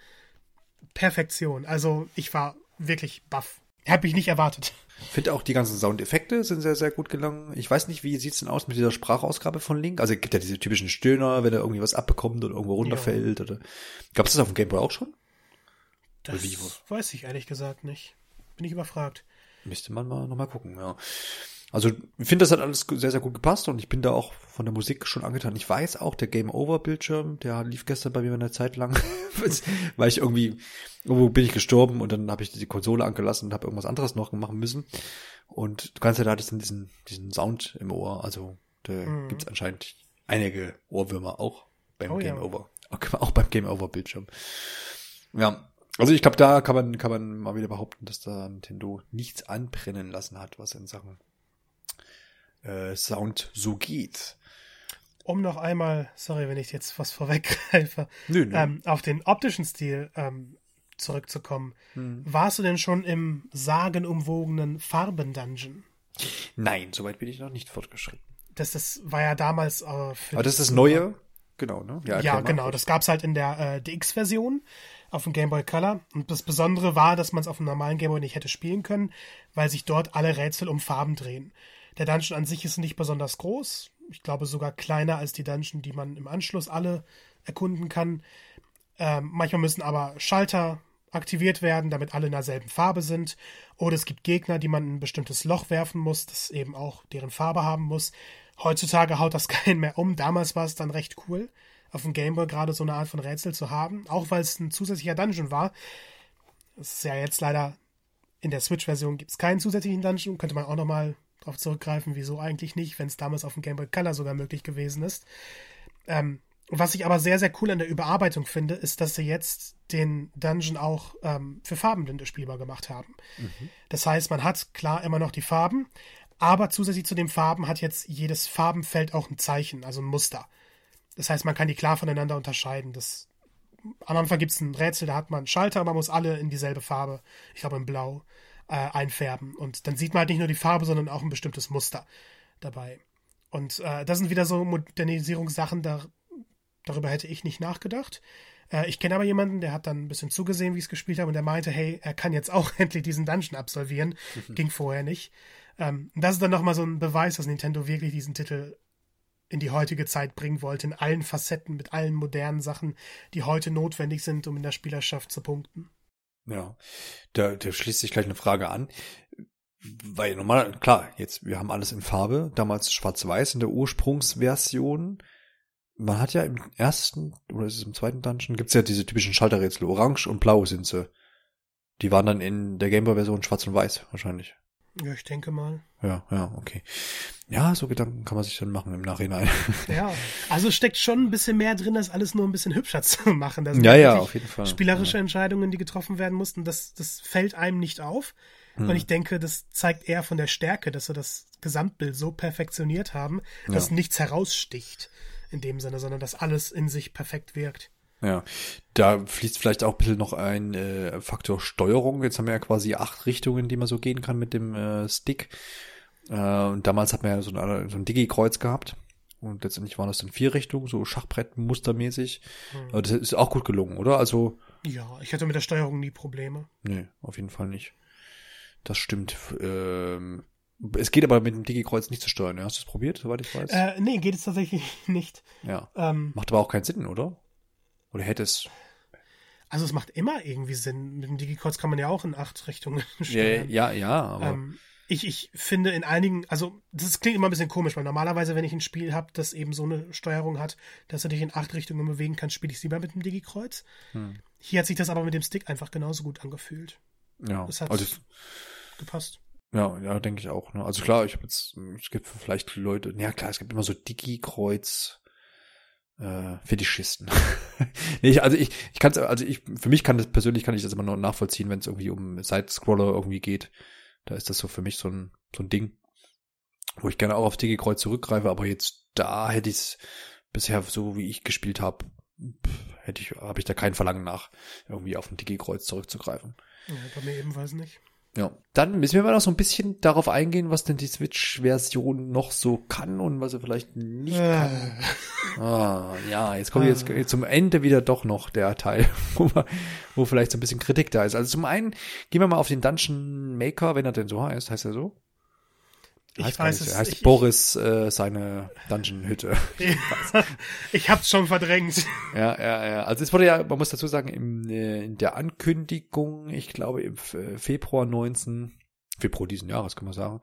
Perfektion. Also ich war wirklich baff. Habe ich nicht erwartet. Ich finde auch die ganzen Soundeffekte sind sehr, sehr gut gelungen. Ich weiß nicht, wie sieht's denn aus mit dieser Sprachausgabe von Link? Also es gibt ja diese typischen Stöhner, wenn er irgendwie was abbekommt oder irgendwo runterfällt. Ja. Oder Gab es das auf dem Game Boy auch schon? Das weiß ich ehrlich gesagt nicht. Bin ich überfragt. Müsste man mal nochmal gucken, ja. Also ich finde, das hat alles sehr, sehr gut gepasst und ich bin da auch von der Musik schon angetan. Ich weiß auch, der Game Over Bildschirm, der lief gestern bei mir eine Zeit lang, weil ich irgendwie, irgendwo bin ich gestorben und dann habe ich die Konsole angelassen und habe irgendwas anderes noch machen müssen. Und du kannst ja da diesen, diesen, diesen Sound im Ohr, also da mhm. gibt es anscheinend einige Ohrwürmer auch beim oh, Game ja. Over. Auch beim Game Over Bildschirm. Ja, also ich glaube, da kann man, kann man mal wieder behaupten, dass da Nintendo nichts anbrennen lassen hat, was in Sachen äh, Sound so geht. Um noch einmal, sorry, wenn ich jetzt was vorweggreife, nö, nö. Ähm, auf den optischen Stil ähm, zurückzukommen. Hm. Warst du denn schon im sagenumwogenen Farben-Dungeon? Nein, soweit bin ich noch nicht fortgeschritten. Das, das war ja damals. Äh, für Aber das ist das Neue? Genau, ne? Ja, ja genau. Das gab es halt in der äh, DX-Version auf dem Game Boy Color. Und das Besondere war, dass man es auf dem normalen Game Boy nicht hätte spielen können, weil sich dort alle Rätsel um Farben drehen. Der Dungeon an sich ist nicht besonders groß. Ich glaube sogar kleiner als die Dungeon, die man im Anschluss alle erkunden kann. Ähm, manchmal müssen aber Schalter aktiviert werden, damit alle in derselben Farbe sind. Oder es gibt Gegner, die man in ein bestimmtes Loch werfen muss, das eben auch deren Farbe haben muss. Heutzutage haut das keinen mehr um. Damals war es dann recht cool auf dem Gameboy gerade so eine Art von Rätsel zu haben, auch weil es ein zusätzlicher Dungeon war. Das ist ja jetzt leider in der Switch-Version gibt es keinen zusätzlichen Dungeon, könnte man auch nochmal darauf zurückgreifen, wieso eigentlich nicht, wenn es damals auf dem Game Boy Color sogar möglich gewesen ist. Ähm, was ich aber sehr, sehr cool an der Überarbeitung finde, ist, dass sie jetzt den Dungeon auch ähm, für Farbenblinde spielbar gemacht haben. Mhm. Das heißt, man hat klar immer noch die Farben, aber zusätzlich zu den Farben hat jetzt jedes Farbenfeld auch ein Zeichen, also ein Muster. Das heißt, man kann die klar voneinander unterscheiden. Das, am Anfang gibt es ein Rätsel, da hat man einen Schalter, man muss alle in dieselbe Farbe, ich glaube in Blau, äh, einfärben. Und dann sieht man halt nicht nur die Farbe, sondern auch ein bestimmtes Muster dabei. Und äh, das sind wieder so Modernisierungssachen, da, darüber hätte ich nicht nachgedacht. Äh, ich kenne aber jemanden, der hat dann ein bisschen zugesehen, wie ich es gespielt habe, und der meinte, hey, er kann jetzt auch endlich diesen Dungeon absolvieren. Mhm. Ging vorher nicht. Ähm, das ist dann nochmal so ein Beweis, dass Nintendo wirklich diesen Titel in die heutige Zeit bringen wollte, in allen Facetten, mit allen modernen Sachen, die heute notwendig sind, um in der Spielerschaft zu punkten. Ja, da, da schließt sich gleich eine Frage an. Weil normal, klar, jetzt, wir haben alles in Farbe, damals schwarz-weiß in der Ursprungsversion. Man hat ja im ersten, oder ist es im zweiten Dungeon, gibt's ja diese typischen Schalterrätsel. Orange und blau sind sie. Die waren dann in der Gameboy-Version schwarz und weiß, wahrscheinlich. Ja, ich denke mal. Ja, ja, okay. Ja, so Gedanken kann man sich dann machen im Nachhinein. Ja, also steckt schon ein bisschen mehr drin, als alles nur ein bisschen hübscher zu machen. Das ja, ja, auf jeden Fall. Spielerische ja. Entscheidungen, die getroffen werden mussten, das, das fällt einem nicht auf. Hm. Und ich denke, das zeigt eher von der Stärke, dass sie das Gesamtbild so perfektioniert haben, dass ja. nichts heraussticht in dem Sinne, sondern dass alles in sich perfekt wirkt. Ja, da fließt vielleicht auch ein bisschen noch ein äh, Faktor Steuerung. Jetzt haben wir ja quasi acht Richtungen, die man so gehen kann mit dem äh, Stick. Äh, und damals hat man ja so ein, so ein Digi-Kreuz gehabt. Und letztendlich waren das dann vier Richtungen, so Schachbrettmustermäßig. Mhm. Das ist auch gut gelungen, oder? Also. Ja, ich hatte mit der Steuerung nie Probleme. Nee, auf jeden Fall nicht. Das stimmt. Ähm, es geht aber mit dem Digi-Kreuz nicht zu steuern. Hast du es probiert, soweit ich weiß? Äh, nee, geht es tatsächlich nicht. Ja. Ähm, Macht aber auch keinen Sinn, oder? Oder hätte es. Also es macht immer irgendwie Sinn. Mit dem Digikreuz kann man ja auch in acht Richtungen steuern. Ja, ja, ja aber. Ähm, ich, ich finde in einigen, also das klingt immer ein bisschen komisch, weil normalerweise, wenn ich ein Spiel habe, das eben so eine Steuerung hat, dass du dich in acht Richtungen bewegen kannst, spiele ich es lieber mit dem Digikreuz. Hm. Hier hat sich das aber mit dem Stick einfach genauso gut angefühlt. Ja. Das hat also, gepasst. Ja, ja, denke ich auch. Ne? Also klar, ich habe jetzt, es gibt vielleicht Leute, ja klar, es gibt immer so Digi-Kreuz äh, Fetischisten. nee, ich, also ich, ich kann also ich, für mich kann das persönlich kann ich das immer nur nachvollziehen, wenn es irgendwie um Side-Scroller irgendwie geht. Da ist das so für mich so ein, so ein Ding, wo ich gerne auch auf Digi-Kreuz zurückgreife, aber jetzt da hätte ich es bisher so wie ich gespielt habe, hätte ich, habe ich da kein Verlangen nach, irgendwie auf ein Digi-Kreuz zurückzugreifen. Ja, bei mir ebenfalls nicht. Ja, dann müssen wir mal noch so ein bisschen darauf eingehen, was denn die Switch-Version noch so kann und was sie vielleicht nicht äh. kann. Ah, ja, jetzt kommt jetzt äh. zum Ende wieder doch noch der Teil, wo, man, wo vielleicht so ein bisschen Kritik da ist. Also zum einen gehen wir mal auf den Dungeon Maker, wenn er denn so heißt, heißt er so? Ich heißt weiß es. Heißt ich, Boris äh, seine Dungeon-Hütte. ich, ich hab's schon verdrängt. Ja, ja, ja. Also es wurde ja, man muss dazu sagen, im, äh, in der Ankündigung, ich glaube im Februar 19, Februar diesen Jahres, kann man sagen.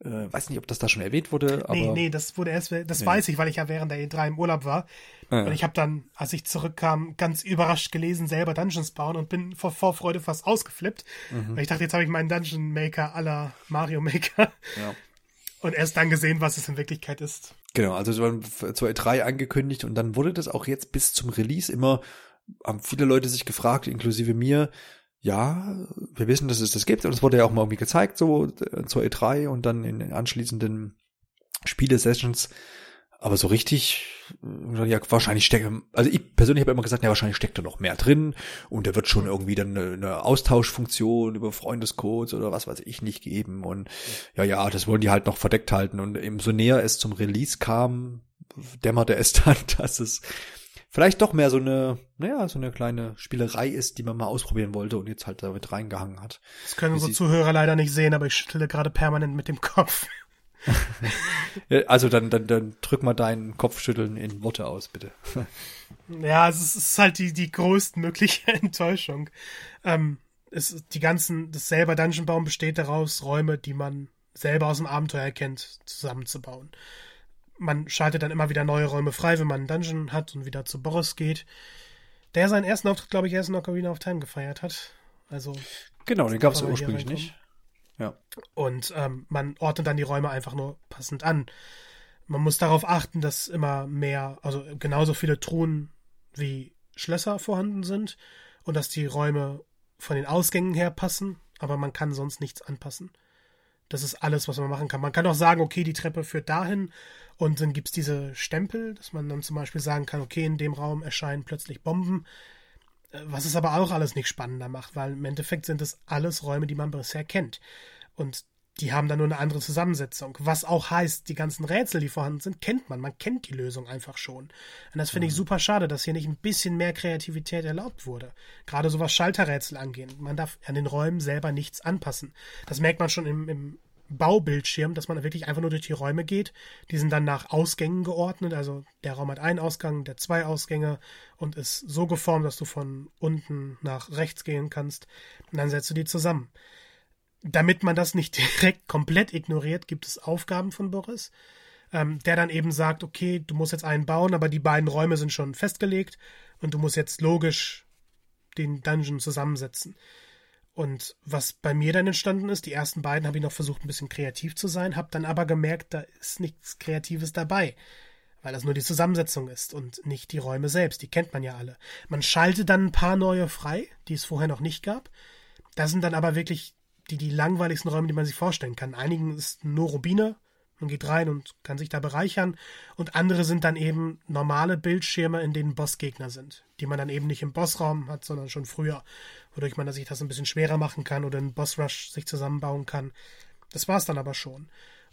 Äh, weiß nicht, ob das da schon erwähnt wurde. Nee, aber, nee, das wurde erst, das nee. weiß ich, weil ich ja während der E3 im Urlaub war. Ja. Und ich habe dann, als ich zurückkam, ganz überrascht gelesen, selber Dungeons bauen und bin vor Vorfreude fast ausgeflippt. Mhm. Weil ich dachte, jetzt habe ich meinen Dungeon Maker aller Mario Maker. Ja. Und erst dann gesehen, was es in Wirklichkeit ist. Genau, also es war zur E3 angekündigt und dann wurde das auch jetzt bis zum Release immer, haben viele Leute sich gefragt, inklusive mir, ja, wir wissen, dass es das gibt und es wurde ja auch mal irgendwie gezeigt, so äh, zur E3 und dann in den anschließenden Spiele-Sessions aber so richtig, ja, wahrscheinlich steckt, also ich persönlich habe immer gesagt, ja, wahrscheinlich steckt da noch mehr drin und da wird schon irgendwie dann eine, eine Austauschfunktion über Freundescodes oder was weiß ich nicht geben und ja, ja, das wollen die halt noch verdeckt halten und eben so näher es zum Release kam, dämmerte es dann, dass es vielleicht doch mehr so eine, naja, so eine kleine Spielerei ist, die man mal ausprobieren wollte und jetzt halt damit reingehangen hat. Das können unsere Zuhörer leider nicht sehen, aber ich schüttle gerade permanent mit dem Kopf. also dann, dann, dann drück mal deinen Kopfschütteln in Worte aus, bitte. ja, es ist halt die, die größtmögliche Enttäuschung. Ähm, es, die ganzen, das selber Dungeonbaum besteht daraus, Räume, die man selber aus dem Abenteuer kennt, zusammenzubauen. Man schaltet dann immer wieder neue Räume frei, wenn man einen Dungeon hat und wieder zu Boris geht. Der seinen ersten Auftritt, glaube ich, erst in Ocarina of Time gefeiert hat. Also. Genau, den gab es ursprünglich nicht. Ja. Und ähm, man ordnet dann die Räume einfach nur passend an. Man muss darauf achten, dass immer mehr, also genauso viele Truhen wie Schlösser vorhanden sind und dass die Räume von den Ausgängen her passen, aber man kann sonst nichts anpassen. Das ist alles, was man machen kann. Man kann auch sagen, okay, die Treppe führt dahin und dann gibt es diese Stempel, dass man dann zum Beispiel sagen kann, okay, in dem Raum erscheinen plötzlich Bomben. Was es aber auch alles nicht spannender macht, weil im Endeffekt sind es alles Räume, die man bisher kennt. Und die haben dann nur eine andere Zusammensetzung. Was auch heißt, die ganzen Rätsel, die vorhanden sind, kennt man. Man kennt die Lösung einfach schon. Und das finde ich mhm. super schade, dass hier nicht ein bisschen mehr Kreativität erlaubt wurde. Gerade so was Schalterrätsel angehen. Man darf an den Räumen selber nichts anpassen. Das merkt man schon im, im Baubildschirm, dass man wirklich einfach nur durch die Räume geht. Die sind dann nach Ausgängen geordnet. Also der Raum hat einen Ausgang, der zwei Ausgänge und ist so geformt, dass du von unten nach rechts gehen kannst. Und dann setzt du die zusammen. Damit man das nicht direkt komplett ignoriert, gibt es Aufgaben von Boris, ähm, der dann eben sagt, okay, du musst jetzt einen bauen, aber die beiden Räume sind schon festgelegt und du musst jetzt logisch den Dungeon zusammensetzen. Und was bei mir dann entstanden ist, die ersten beiden habe ich noch versucht, ein bisschen kreativ zu sein, habe dann aber gemerkt, da ist nichts Kreatives dabei, weil das nur die Zusammensetzung ist und nicht die Räume selbst, die kennt man ja alle. Man schaltet dann ein paar neue frei, die es vorher noch nicht gab. Das sind dann aber wirklich die, die langweiligsten Räume, die man sich vorstellen kann. Einigen ist nur Rubine, man geht rein und kann sich da bereichern. Und andere sind dann eben normale Bildschirme, in denen Bossgegner sind, die man dann eben nicht im Bossraum hat, sondern schon früher, wodurch man sich das ein bisschen schwerer machen kann oder einen Bossrush sich zusammenbauen kann. Das war's dann aber schon.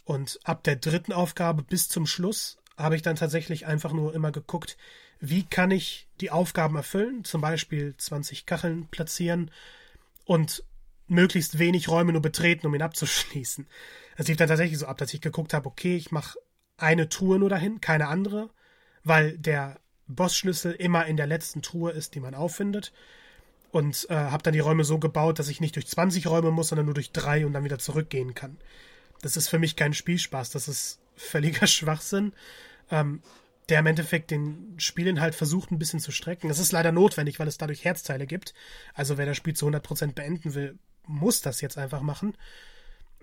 Und ab der dritten Aufgabe bis zum Schluss habe ich dann tatsächlich einfach nur immer geguckt, wie kann ich die Aufgaben erfüllen, zum Beispiel 20 Kacheln platzieren und möglichst wenig Räume nur betreten, um ihn abzuschließen. Es lief dann tatsächlich so ab, dass ich geguckt habe, okay, ich mache eine Truhe nur dahin, keine andere, weil der Bossschlüssel immer in der letzten Truhe ist, die man auffindet. Und äh, habe dann die Räume so gebaut, dass ich nicht durch 20 Räume muss, sondern nur durch drei und dann wieder zurückgehen kann. Das ist für mich kein Spielspaß, das ist völliger Schwachsinn. Ähm, der im Endeffekt den Spielinhalt versucht, ein bisschen zu strecken. Das ist leider notwendig, weil es dadurch Herzteile gibt. Also wer das Spiel zu 100% beenden will, muss das jetzt einfach machen.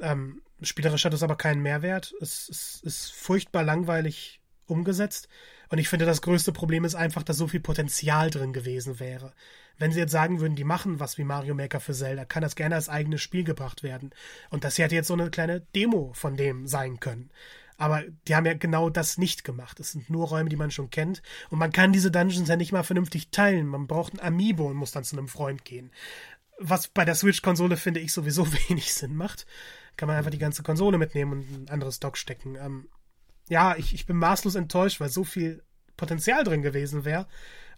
Ähm, spielerisch hat es aber keinen Mehrwert. Es, es ist furchtbar langweilig umgesetzt. Und ich finde, das größte Problem ist einfach, dass so viel Potenzial drin gewesen wäre. Wenn sie jetzt sagen würden, die machen was wie Mario Maker für Zelda, kann das gerne als eigenes Spiel gebracht werden. Und das hätte jetzt so eine kleine Demo von dem sein können. Aber die haben ja genau das nicht gemacht. Es sind nur Räume, die man schon kennt. Und man kann diese Dungeons ja nicht mal vernünftig teilen. Man braucht ein Amiibo und muss dann zu einem Freund gehen. Was bei der Switch-Konsole, finde ich, sowieso wenig Sinn macht. Kann man einfach die ganze Konsole mitnehmen und ein anderes Dock stecken. Ähm, ja, ich, ich bin maßlos enttäuscht, weil so viel Potenzial drin gewesen wäre.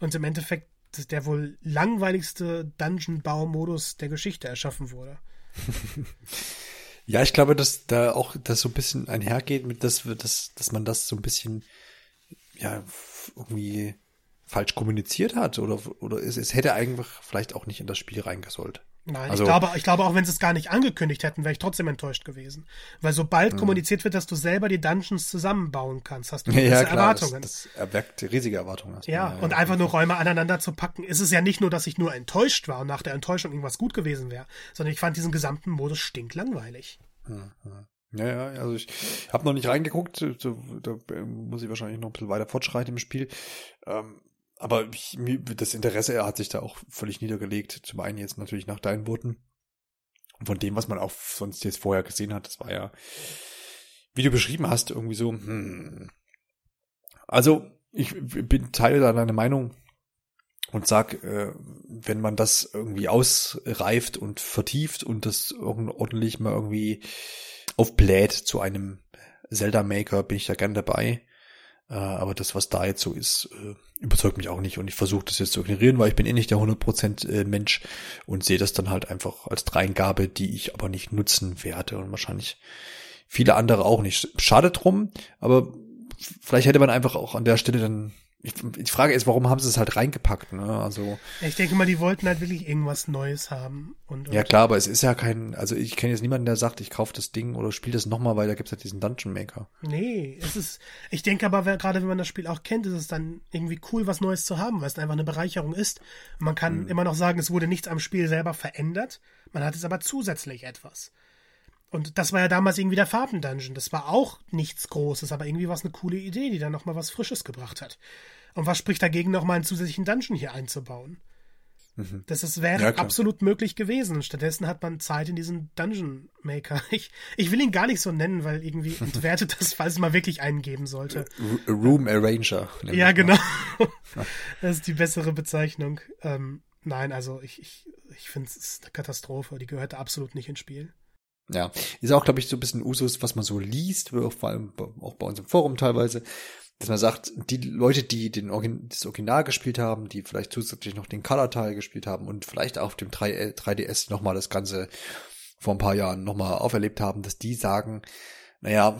Und im Endeffekt der wohl langweiligste Dungeon-Baumodus der Geschichte erschaffen wurde. Ja, ich glaube, dass da auch das so ein bisschen einhergeht mit, dass, dass, dass man das so ein bisschen, ja, irgendwie falsch kommuniziert hat oder, oder es, es hätte eigentlich vielleicht auch nicht in das Spiel reingesollt. Nein, also, ich, glaube, ich glaube, auch wenn sie es gar nicht angekündigt hätten, wäre ich trotzdem enttäuscht gewesen. Weil sobald mh. kommuniziert wird, dass du selber die Dungeons zusammenbauen kannst, hast du ja, klar, Erwartungen. Das, das erweckt riesige Erwartungen. Ja, ja, und einfach nur Räume aneinander zu packen, ist es ja nicht nur, dass ich nur enttäuscht war und nach der Enttäuschung irgendwas gut gewesen wäre, sondern ich fand diesen gesamten Modus stinklangweilig. Ja, ja, also ich habe noch nicht reingeguckt, da, da muss ich wahrscheinlich noch ein bisschen weiter fortschreiten im Spiel. Ähm, aber ich, das Interesse hat sich da auch völlig niedergelegt. Zum einen jetzt natürlich nach deinen Worten. Und von dem, was man auch sonst jetzt vorher gesehen hat, das war ja, wie du beschrieben hast, irgendwie so, hm. Also, ich bin Teil deiner Meinung und sag, äh, wenn man das irgendwie ausreift und vertieft und das ordentlich mal irgendwie aufbläht zu einem Zelda-Maker, bin ich da gern dabei. Äh, aber das, was da jetzt so ist, äh, überzeugt mich auch nicht. Und ich versuche das jetzt zu ignorieren, weil ich bin eh nicht der 100% äh, Mensch und sehe das dann halt einfach als Dreingabe, die ich aber nicht nutzen werde und wahrscheinlich viele andere auch nicht. Schade drum, aber vielleicht hätte man einfach auch an der Stelle dann ich, die Frage ist, warum haben sie es halt reingepackt, ne? Also. Ich denke mal, die wollten halt wirklich irgendwas Neues haben. Und, und ja klar, aber es ist ja kein, also ich kenne jetzt niemanden, der sagt, ich kaufe das Ding oder spiele das nochmal, weil da gibt's halt diesen Dungeon Maker. Nee, es ist, ich denke aber, gerade wenn man das Spiel auch kennt, ist es dann irgendwie cool, was Neues zu haben, weil es einfach eine Bereicherung ist. Man kann mhm. immer noch sagen, es wurde nichts am Spiel selber verändert, man hat es aber zusätzlich etwas. Und das war ja damals irgendwie der Farben-Dungeon. Das war auch nichts Großes, aber irgendwie war es eine coole Idee, die dann nochmal was Frisches gebracht hat. Und was spricht dagegen, nochmal einen zusätzlichen Dungeon hier einzubauen? Mhm. Das ist, wäre ja, absolut möglich gewesen. Und stattdessen hat man Zeit in diesen Dungeon Maker. Ich, ich will ihn gar nicht so nennen, weil irgendwie entwertet das, falls es mal wirklich einen geben sollte. Room Arranger. Ja, genau. das ist die bessere Bezeichnung. Ähm, nein, also ich, ich, ich finde es eine Katastrophe. Die gehört absolut nicht ins Spiel. Ja, ist auch, glaube ich, so ein bisschen Usus, was man so liest, vor allem auch bei uns im Forum teilweise, dass man sagt, die Leute, die den Origin das Original gespielt haben, die vielleicht zusätzlich noch den Color-Teil gespielt haben und vielleicht auch auf dem 3, 3DS nochmal das Ganze vor ein paar Jahren nochmal auferlebt haben, dass die sagen, naja,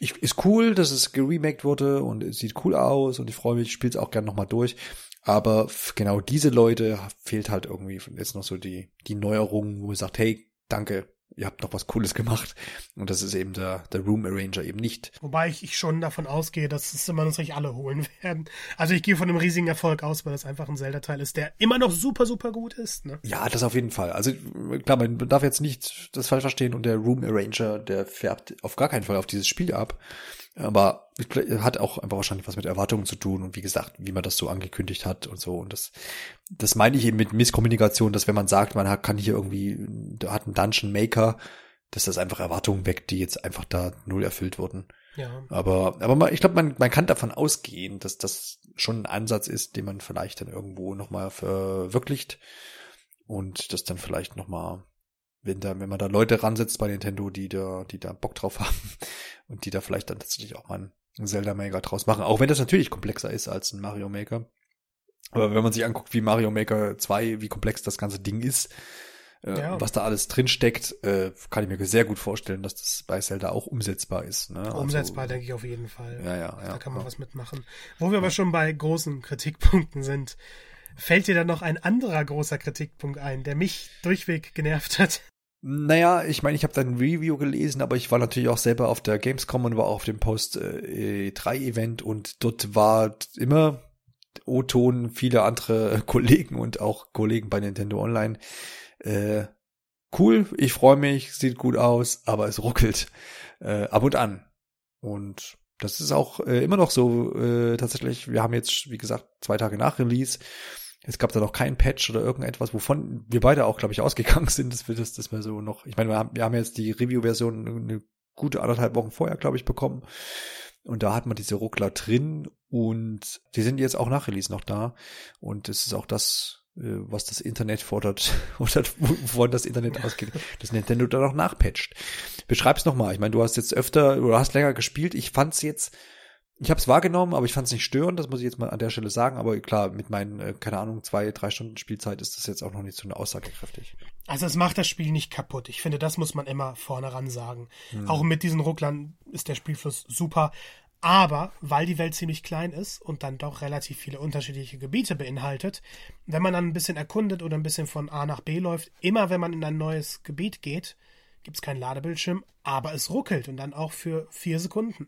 ich, ist cool, dass es geremaked wurde und es sieht cool aus und ich freue mich, ich spiele es auch gerne nochmal durch. Aber genau diese Leute fehlt halt irgendwie jetzt noch so die, die Neuerung, wo man sagt, hey, danke, ihr habt noch was Cooles gemacht. Und das ist eben der, der Room Arranger eben nicht. Wobei ich, ich schon davon ausgehe, dass es immer noch sich alle holen werden. Also ich gehe von einem riesigen Erfolg aus, weil das einfach ein Zelda-Teil ist, der immer noch super, super gut ist. Ne? Ja, das auf jeden Fall. Also klar, man darf jetzt nicht das falsch verstehen und der Room Arranger, der färbt auf gar keinen Fall auf dieses Spiel ab. Aber hat auch einfach wahrscheinlich was mit Erwartungen zu tun und wie gesagt, wie man das so angekündigt hat und so. Und das, das meine ich eben mit Misskommunikation, dass wenn man sagt, man hat, kann hier irgendwie, hat einen Dungeon Maker, dass das einfach Erwartungen weckt, die jetzt einfach da null erfüllt wurden. Ja. Aber, aber man, ich glaube, man, man kann davon ausgehen, dass das schon ein Ansatz ist, den man vielleicht dann irgendwo nochmal verwirklicht und das dann vielleicht nochmal wenn da, wenn man da Leute ransetzt bei Nintendo, die da, die da Bock drauf haben und die da vielleicht dann tatsächlich auch mal einen Zelda Maker draus machen, auch wenn das natürlich komplexer ist als ein Mario Maker. Aber wenn man sich anguckt, wie Mario Maker 2, wie komplex das ganze Ding ist, äh, ja. was da alles drin steckt, äh, kann ich mir sehr gut vorstellen, dass das bei Zelda auch umsetzbar ist. Ne? Also umsetzbar, also, denke ich auf jeden Fall. Ja, ja, ja. Da kann man ja. was mitmachen. Wo wir aber schon bei großen Kritikpunkten sind, Fällt dir dann noch ein anderer großer Kritikpunkt ein, der mich durchweg genervt hat? Naja, ich meine, ich habe dein Review gelesen, aber ich war natürlich auch selber auf der Gamescom und war auch auf dem Post äh, 3 Event und dort war immer O-Ton, viele andere Kollegen und auch Kollegen bei Nintendo Online. Äh, cool, ich freue mich, sieht gut aus, aber es ruckelt äh, ab und an. Und Das ist auch äh, immer noch so äh, tatsächlich. Wir haben jetzt, wie gesagt, zwei Tage nach Release. Es gab da noch kein Patch oder irgendetwas, wovon wir beide auch, glaube ich, ausgegangen sind, dass wir das, dass wir so noch. Ich meine, wir haben, wir haben jetzt die Review-Version eine gute anderthalb Wochen vorher, glaube ich, bekommen. Und da hat man diese Ruckler drin und die sind jetzt auch nach Release noch da. Und es ist auch das, äh, was das Internet fordert, oder wovon das Internet ausgeht, dass Nintendo da noch nachpatcht. Beschreib's nochmal. Ich meine, du hast jetzt öfter oder hast länger gespielt. Ich fand's jetzt, ich habe es wahrgenommen, aber ich fand es nicht störend, das muss ich jetzt mal an der Stelle sagen. Aber klar, mit meinen, äh, keine Ahnung, zwei, drei Stunden Spielzeit ist das jetzt auch noch nicht so eine aussagekräftig. Also es macht das Spiel nicht kaputt. Ich finde, das muss man immer vorne ran sagen. Hm. Auch mit diesen Rucklern ist der Spielfluss super. Aber weil die Welt ziemlich klein ist und dann doch relativ viele unterschiedliche Gebiete beinhaltet, wenn man dann ein bisschen erkundet oder ein bisschen von A nach B läuft, immer wenn man in ein neues Gebiet geht, gibt es keinen Ladebildschirm, aber es ruckelt und dann auch für vier Sekunden.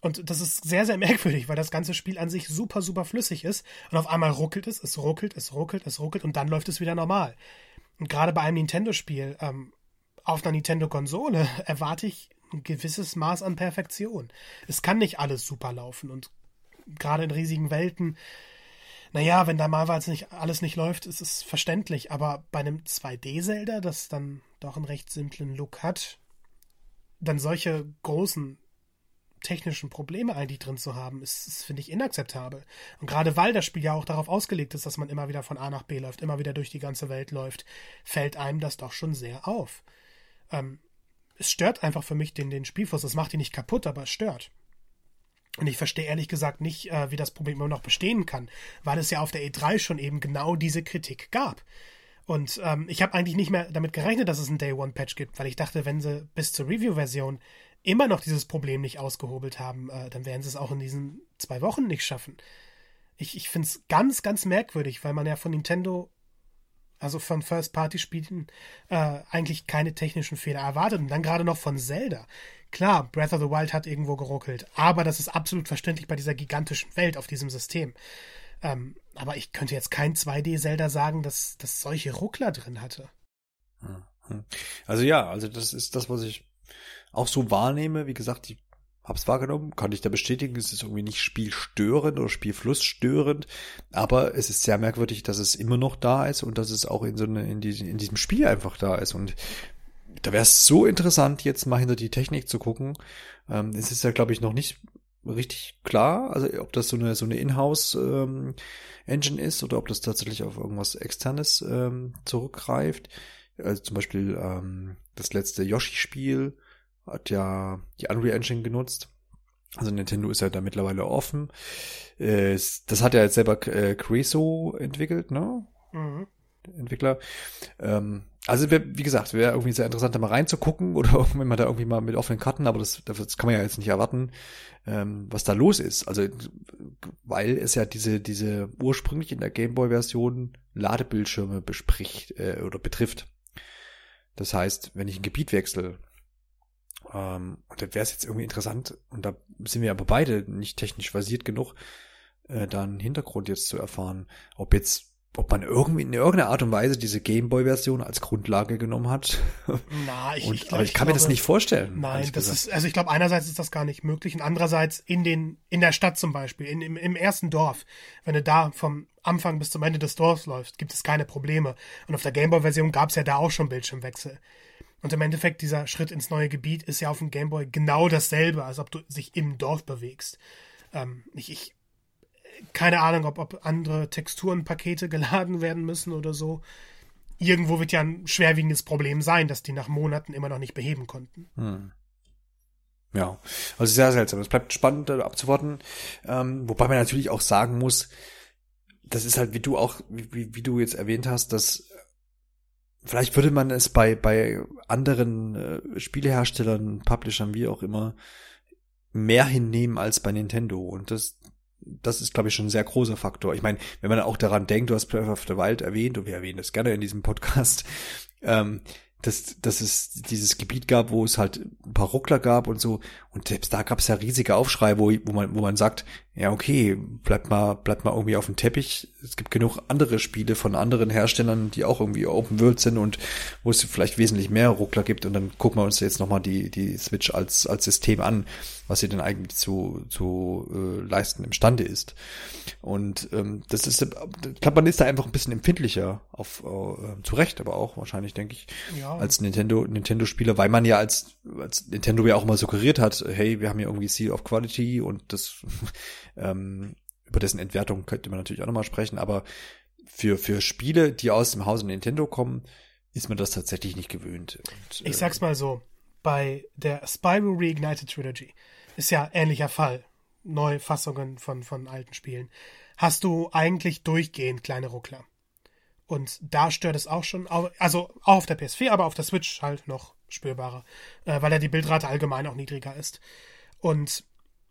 Und das ist sehr, sehr merkwürdig, weil das ganze Spiel an sich super, super flüssig ist. Und auf einmal ruckelt es, es ruckelt, es ruckelt, es ruckelt und dann läuft es wieder normal. Und gerade bei einem Nintendo-Spiel ähm, auf einer Nintendo-Konsole erwarte ich ein gewisses Maß an Perfektion. Es kann nicht alles super laufen und gerade in riesigen Welten, naja, wenn da mal nicht, alles nicht läuft, ist es verständlich, aber bei einem 2D-Zelda, das dann doch einen recht simplen Look hat, dann solche großen technischen Probleme eigentlich drin zu haben, ist, ist finde ich, inakzeptabel. Und gerade weil das Spiel ja auch darauf ausgelegt ist, dass man immer wieder von A nach B läuft, immer wieder durch die ganze Welt läuft, fällt einem das doch schon sehr auf. Ähm, es stört einfach für mich den, den Spielfluss. Es macht ihn nicht kaputt, aber es stört. Und ich verstehe ehrlich gesagt nicht, äh, wie das Problem immer noch bestehen kann, weil es ja auf der E3 schon eben genau diese Kritik gab. Und ähm, ich habe eigentlich nicht mehr damit gerechnet, dass es einen Day One Patch gibt, weil ich dachte, wenn sie bis zur Review-Version immer noch dieses Problem nicht ausgehobelt haben, äh, dann werden sie es auch in diesen zwei Wochen nicht schaffen. Ich, ich finde es ganz, ganz merkwürdig, weil man ja von Nintendo also von First-Party-Spielen, äh, eigentlich keine technischen Fehler erwartet. Und dann gerade noch von Zelda. Klar, Breath of the Wild hat irgendwo geruckelt, aber das ist absolut verständlich bei dieser gigantischen Welt auf diesem System. Ähm, aber ich könnte jetzt kein 2D-Zelda sagen, dass das solche Ruckler drin hatte. Hm. Also ja, also das ist das, was ich auch so wahrnehme. Wie gesagt, die hab's wahrgenommen, kann ich da bestätigen, es ist irgendwie nicht spielstörend oder spielflussstörend, aber es ist sehr merkwürdig, dass es immer noch da ist und dass es auch in so eine, in, die, in diesem Spiel einfach da ist und da wäre es so interessant, jetzt mal hinter die Technik zu gucken. Ähm, es ist ja, glaube ich, noch nicht richtig klar, also ob das so eine so eine Inhouse ähm, ist oder ob das tatsächlich auf irgendwas externes ähm, zurückgreift. Also zum Beispiel ähm, das letzte Yoshi-Spiel hat ja die Unreal Engine genutzt. Also Nintendo ist ja da mittlerweile offen. Das hat ja jetzt selber äh, Creso entwickelt, ne? Mhm. Entwickler. Ähm, also wie gesagt, wäre irgendwie sehr interessant, da mal reinzugucken oder wenn man da irgendwie mal mit offenen Karten, aber das, das kann man ja jetzt nicht erwarten, ähm, was da los ist. Also weil es ja diese diese ursprünglich in der Gameboy-Version Ladebildschirme bespricht äh, oder betrifft. Das heißt, wenn ich ein Gebiet wechsle, ähm, und da wäre es jetzt irgendwie interessant, und da sind wir aber beide nicht technisch versiert genug, äh, da einen Hintergrund jetzt zu erfahren, ob jetzt ob man irgendwie in irgendeiner Art und Weise diese Gameboy-Version als Grundlage genommen hat. Na, ich, und, ich, aber ich, ich kann glaube, mir das nicht vorstellen. Nein, das ist, also ich glaube, einerseits ist das gar nicht möglich und andererseits in den, in der Stadt zum Beispiel, in, im, im ersten Dorf, wenn du da vom Anfang bis zum Ende des Dorfs läufst, gibt es keine Probleme. Und auf der Gameboy-Version gab es ja da auch schon Bildschirmwechsel. Und im Endeffekt, dieser Schritt ins neue Gebiet ist ja auf dem Gameboy genau dasselbe, als ob du dich im Dorf bewegst. Ähm, ich, ich, keine Ahnung, ob, ob andere Texturenpakete geladen werden müssen oder so. Irgendwo wird ja ein schwerwiegendes Problem sein, dass die nach Monaten immer noch nicht beheben konnten. Hm. Ja, also sehr seltsam. Es bleibt spannend abzuwarten. Ähm, wobei man natürlich auch sagen muss, das ist halt, wie du auch, wie, wie du jetzt erwähnt hast, dass vielleicht würde man es bei, bei anderen äh, Spieleherstellern, Publishern, wie auch immer, mehr hinnehmen als bei Nintendo. Und das, das ist, glaube ich, schon ein sehr großer Faktor. Ich meine, wenn man auch daran denkt, du hast Breath of the Wild erwähnt, und wir erwähnen das gerne in diesem Podcast, ähm, dass, dass es dieses Gebiet gab, wo es halt ein paar Ruckler gab und so. Und selbst da gab es ja riesige Aufschrei, wo, wo man, wo man sagt, ja, okay, bleibt mal, bleibt mal irgendwie auf dem Teppich. Es gibt genug andere Spiele von anderen Herstellern, die auch irgendwie Open World sind und wo es vielleicht wesentlich mehr Ruckler gibt und dann gucken wir uns jetzt nochmal die, die Switch als, als System an, was sie denn eigentlich zu, zu äh, leisten imstande ist. Und ähm, das ist, ich glaube, man ist da einfach ein bisschen empfindlicher auf äh, zu Recht, aber auch wahrscheinlich, denke ich, ja. als Nintendo, Nintendo-Spieler, weil man ja als, als Nintendo ja auch mal suggeriert hat, hey, wir haben hier irgendwie Seal of Quality und das ähm, über dessen Entwertung könnte man natürlich auch nochmal sprechen, aber für, für Spiele, die aus dem Hause Nintendo kommen, ist man das tatsächlich nicht gewöhnt. Und, ich sag's mal so, bei der Spyro Reignited Trilogy ist ja ähnlicher Fall. Neufassungen von, von alten Spielen. Hast du eigentlich durchgehend kleine Ruckler. Und da stört es auch schon, also auch auf der PS4, aber auf der Switch halt noch spürbarer, äh, weil ja die Bildrate allgemein auch niedriger ist. Und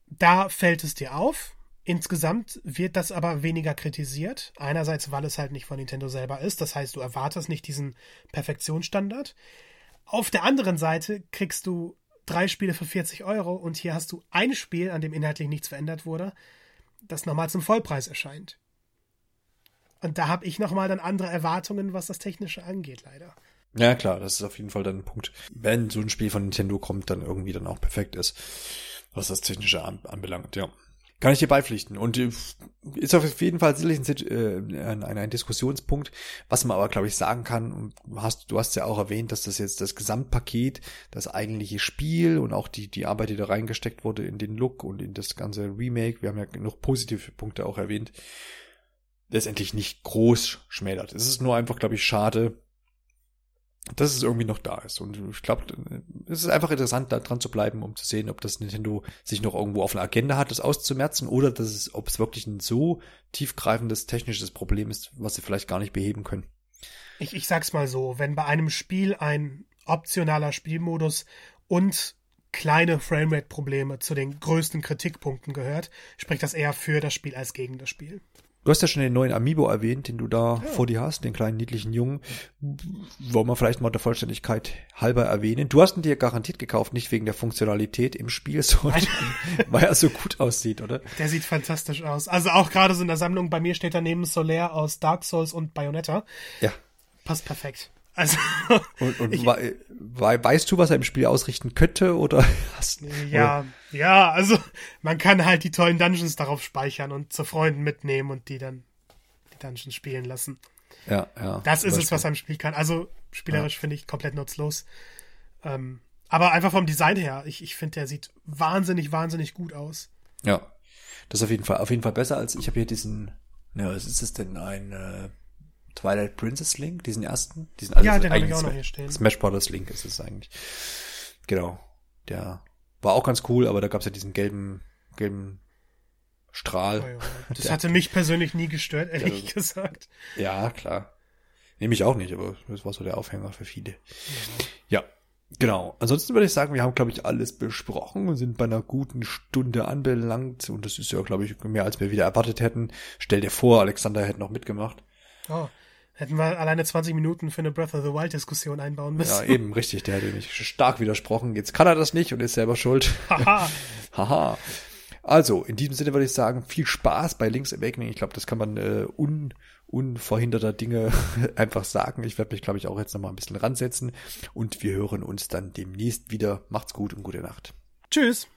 da fällt es dir auf, Insgesamt wird das aber weniger kritisiert. Einerseits, weil es halt nicht von Nintendo selber ist. Das heißt, du erwartest nicht diesen Perfektionsstandard. Auf der anderen Seite kriegst du drei Spiele für 40 Euro und hier hast du ein Spiel, an dem inhaltlich nichts verändert wurde, das nochmal zum Vollpreis erscheint. Und da habe ich nochmal dann andere Erwartungen, was das Technische angeht, leider. Ja, klar, das ist auf jeden Fall dann ein Punkt. Wenn so ein Spiel von Nintendo kommt, dann irgendwie dann auch perfekt ist, was das Technische anbelangt, ja. Kann ich dir beipflichten. Und äh, ist auf jeden Fall sicherlich ein, äh, ein, ein, Diskussionspunkt, was man aber, glaube ich, sagen kann. Hast, du hast ja auch erwähnt, dass das jetzt das Gesamtpaket, das eigentliche Spiel und auch die, die Arbeit, die da reingesteckt wurde in den Look und in das ganze Remake, wir haben ja noch positive Punkte auch erwähnt, letztendlich nicht groß schmälert. Es ist nur einfach, glaube ich, schade, dass es irgendwie noch da ist. Und ich glaube, es ist einfach interessant, da dran zu bleiben, um zu sehen, ob das Nintendo sich noch irgendwo auf einer Agenda hat, das auszumerzen, oder dass es, ob es wirklich ein so tiefgreifendes technisches Problem ist, was sie vielleicht gar nicht beheben können. Ich, ich sag's mal so, wenn bei einem Spiel ein optionaler Spielmodus und kleine Framerate-Probleme zu den größten Kritikpunkten gehört, spricht das eher für das Spiel als gegen das Spiel. Du hast ja schon den neuen Amiibo erwähnt, den du da ja. vor dir hast, den kleinen niedlichen Jungen. Wollen wir vielleicht mal der Vollständigkeit halber erwähnen. Du hast ihn dir garantiert gekauft, nicht wegen der Funktionalität im Spiel, sondern weil er so gut aussieht, oder? Der sieht fantastisch aus. Also auch gerade so in der Sammlung, bei mir steht daneben Solaire aus Dark Souls und Bayonetta. Ja. Passt perfekt. Also, und, und ich, weißt du, was er im Spiel ausrichten könnte oder hast Ja, oder? ja, also man kann halt die tollen Dungeons darauf speichern und zu Freunden mitnehmen und die dann die Dungeons spielen lassen. Ja, ja. Das ist es, was er im Spiel kann. Also spielerisch ja. finde ich komplett nutzlos. Ähm, aber einfach vom Design her, ich, ich finde, der sieht wahnsinnig, wahnsinnig gut aus. Ja. Das ist auf jeden Fall, auf jeden Fall besser als ich habe hier diesen, ja, was ist es denn, ein äh, Twilight Princess Link, diesen ersten. Diesen, also ja, den habe ich auch noch hier stehen. Smash Brothers Link ist es eigentlich. Genau. Der war auch ganz cool, aber da gab es ja diesen gelben, gelben Strahl. Oh, ja. Das hatte mich persönlich nie gestört, ehrlich der, gesagt. Ja, klar. Nehme ich auch nicht, aber das war so der Aufhänger für viele. Ja. ja. Genau. Ansonsten würde ich sagen, wir haben, glaube ich, alles besprochen und sind bei einer guten Stunde anbelangt. Und das ist ja, glaube ich, mehr als wir wieder erwartet hätten. Stell dir vor, Alexander hätte noch mitgemacht. Oh, Hätten wir alleine 20 Minuten für eine Breath of the Wild Diskussion einbauen müssen. Ja, eben, richtig. Der hätte mich stark widersprochen. Jetzt kann er das nicht und ist selber schuld. Haha. Haha. Also, in diesem Sinne würde ich sagen, viel Spaß bei Link's Awakening. Ich glaube, das kann man äh, un, unverhinderter Dinge einfach sagen. Ich werde mich, glaube ich, auch jetzt nochmal ein bisschen ransetzen. Und wir hören uns dann demnächst wieder. Macht's gut und gute Nacht. Tschüss.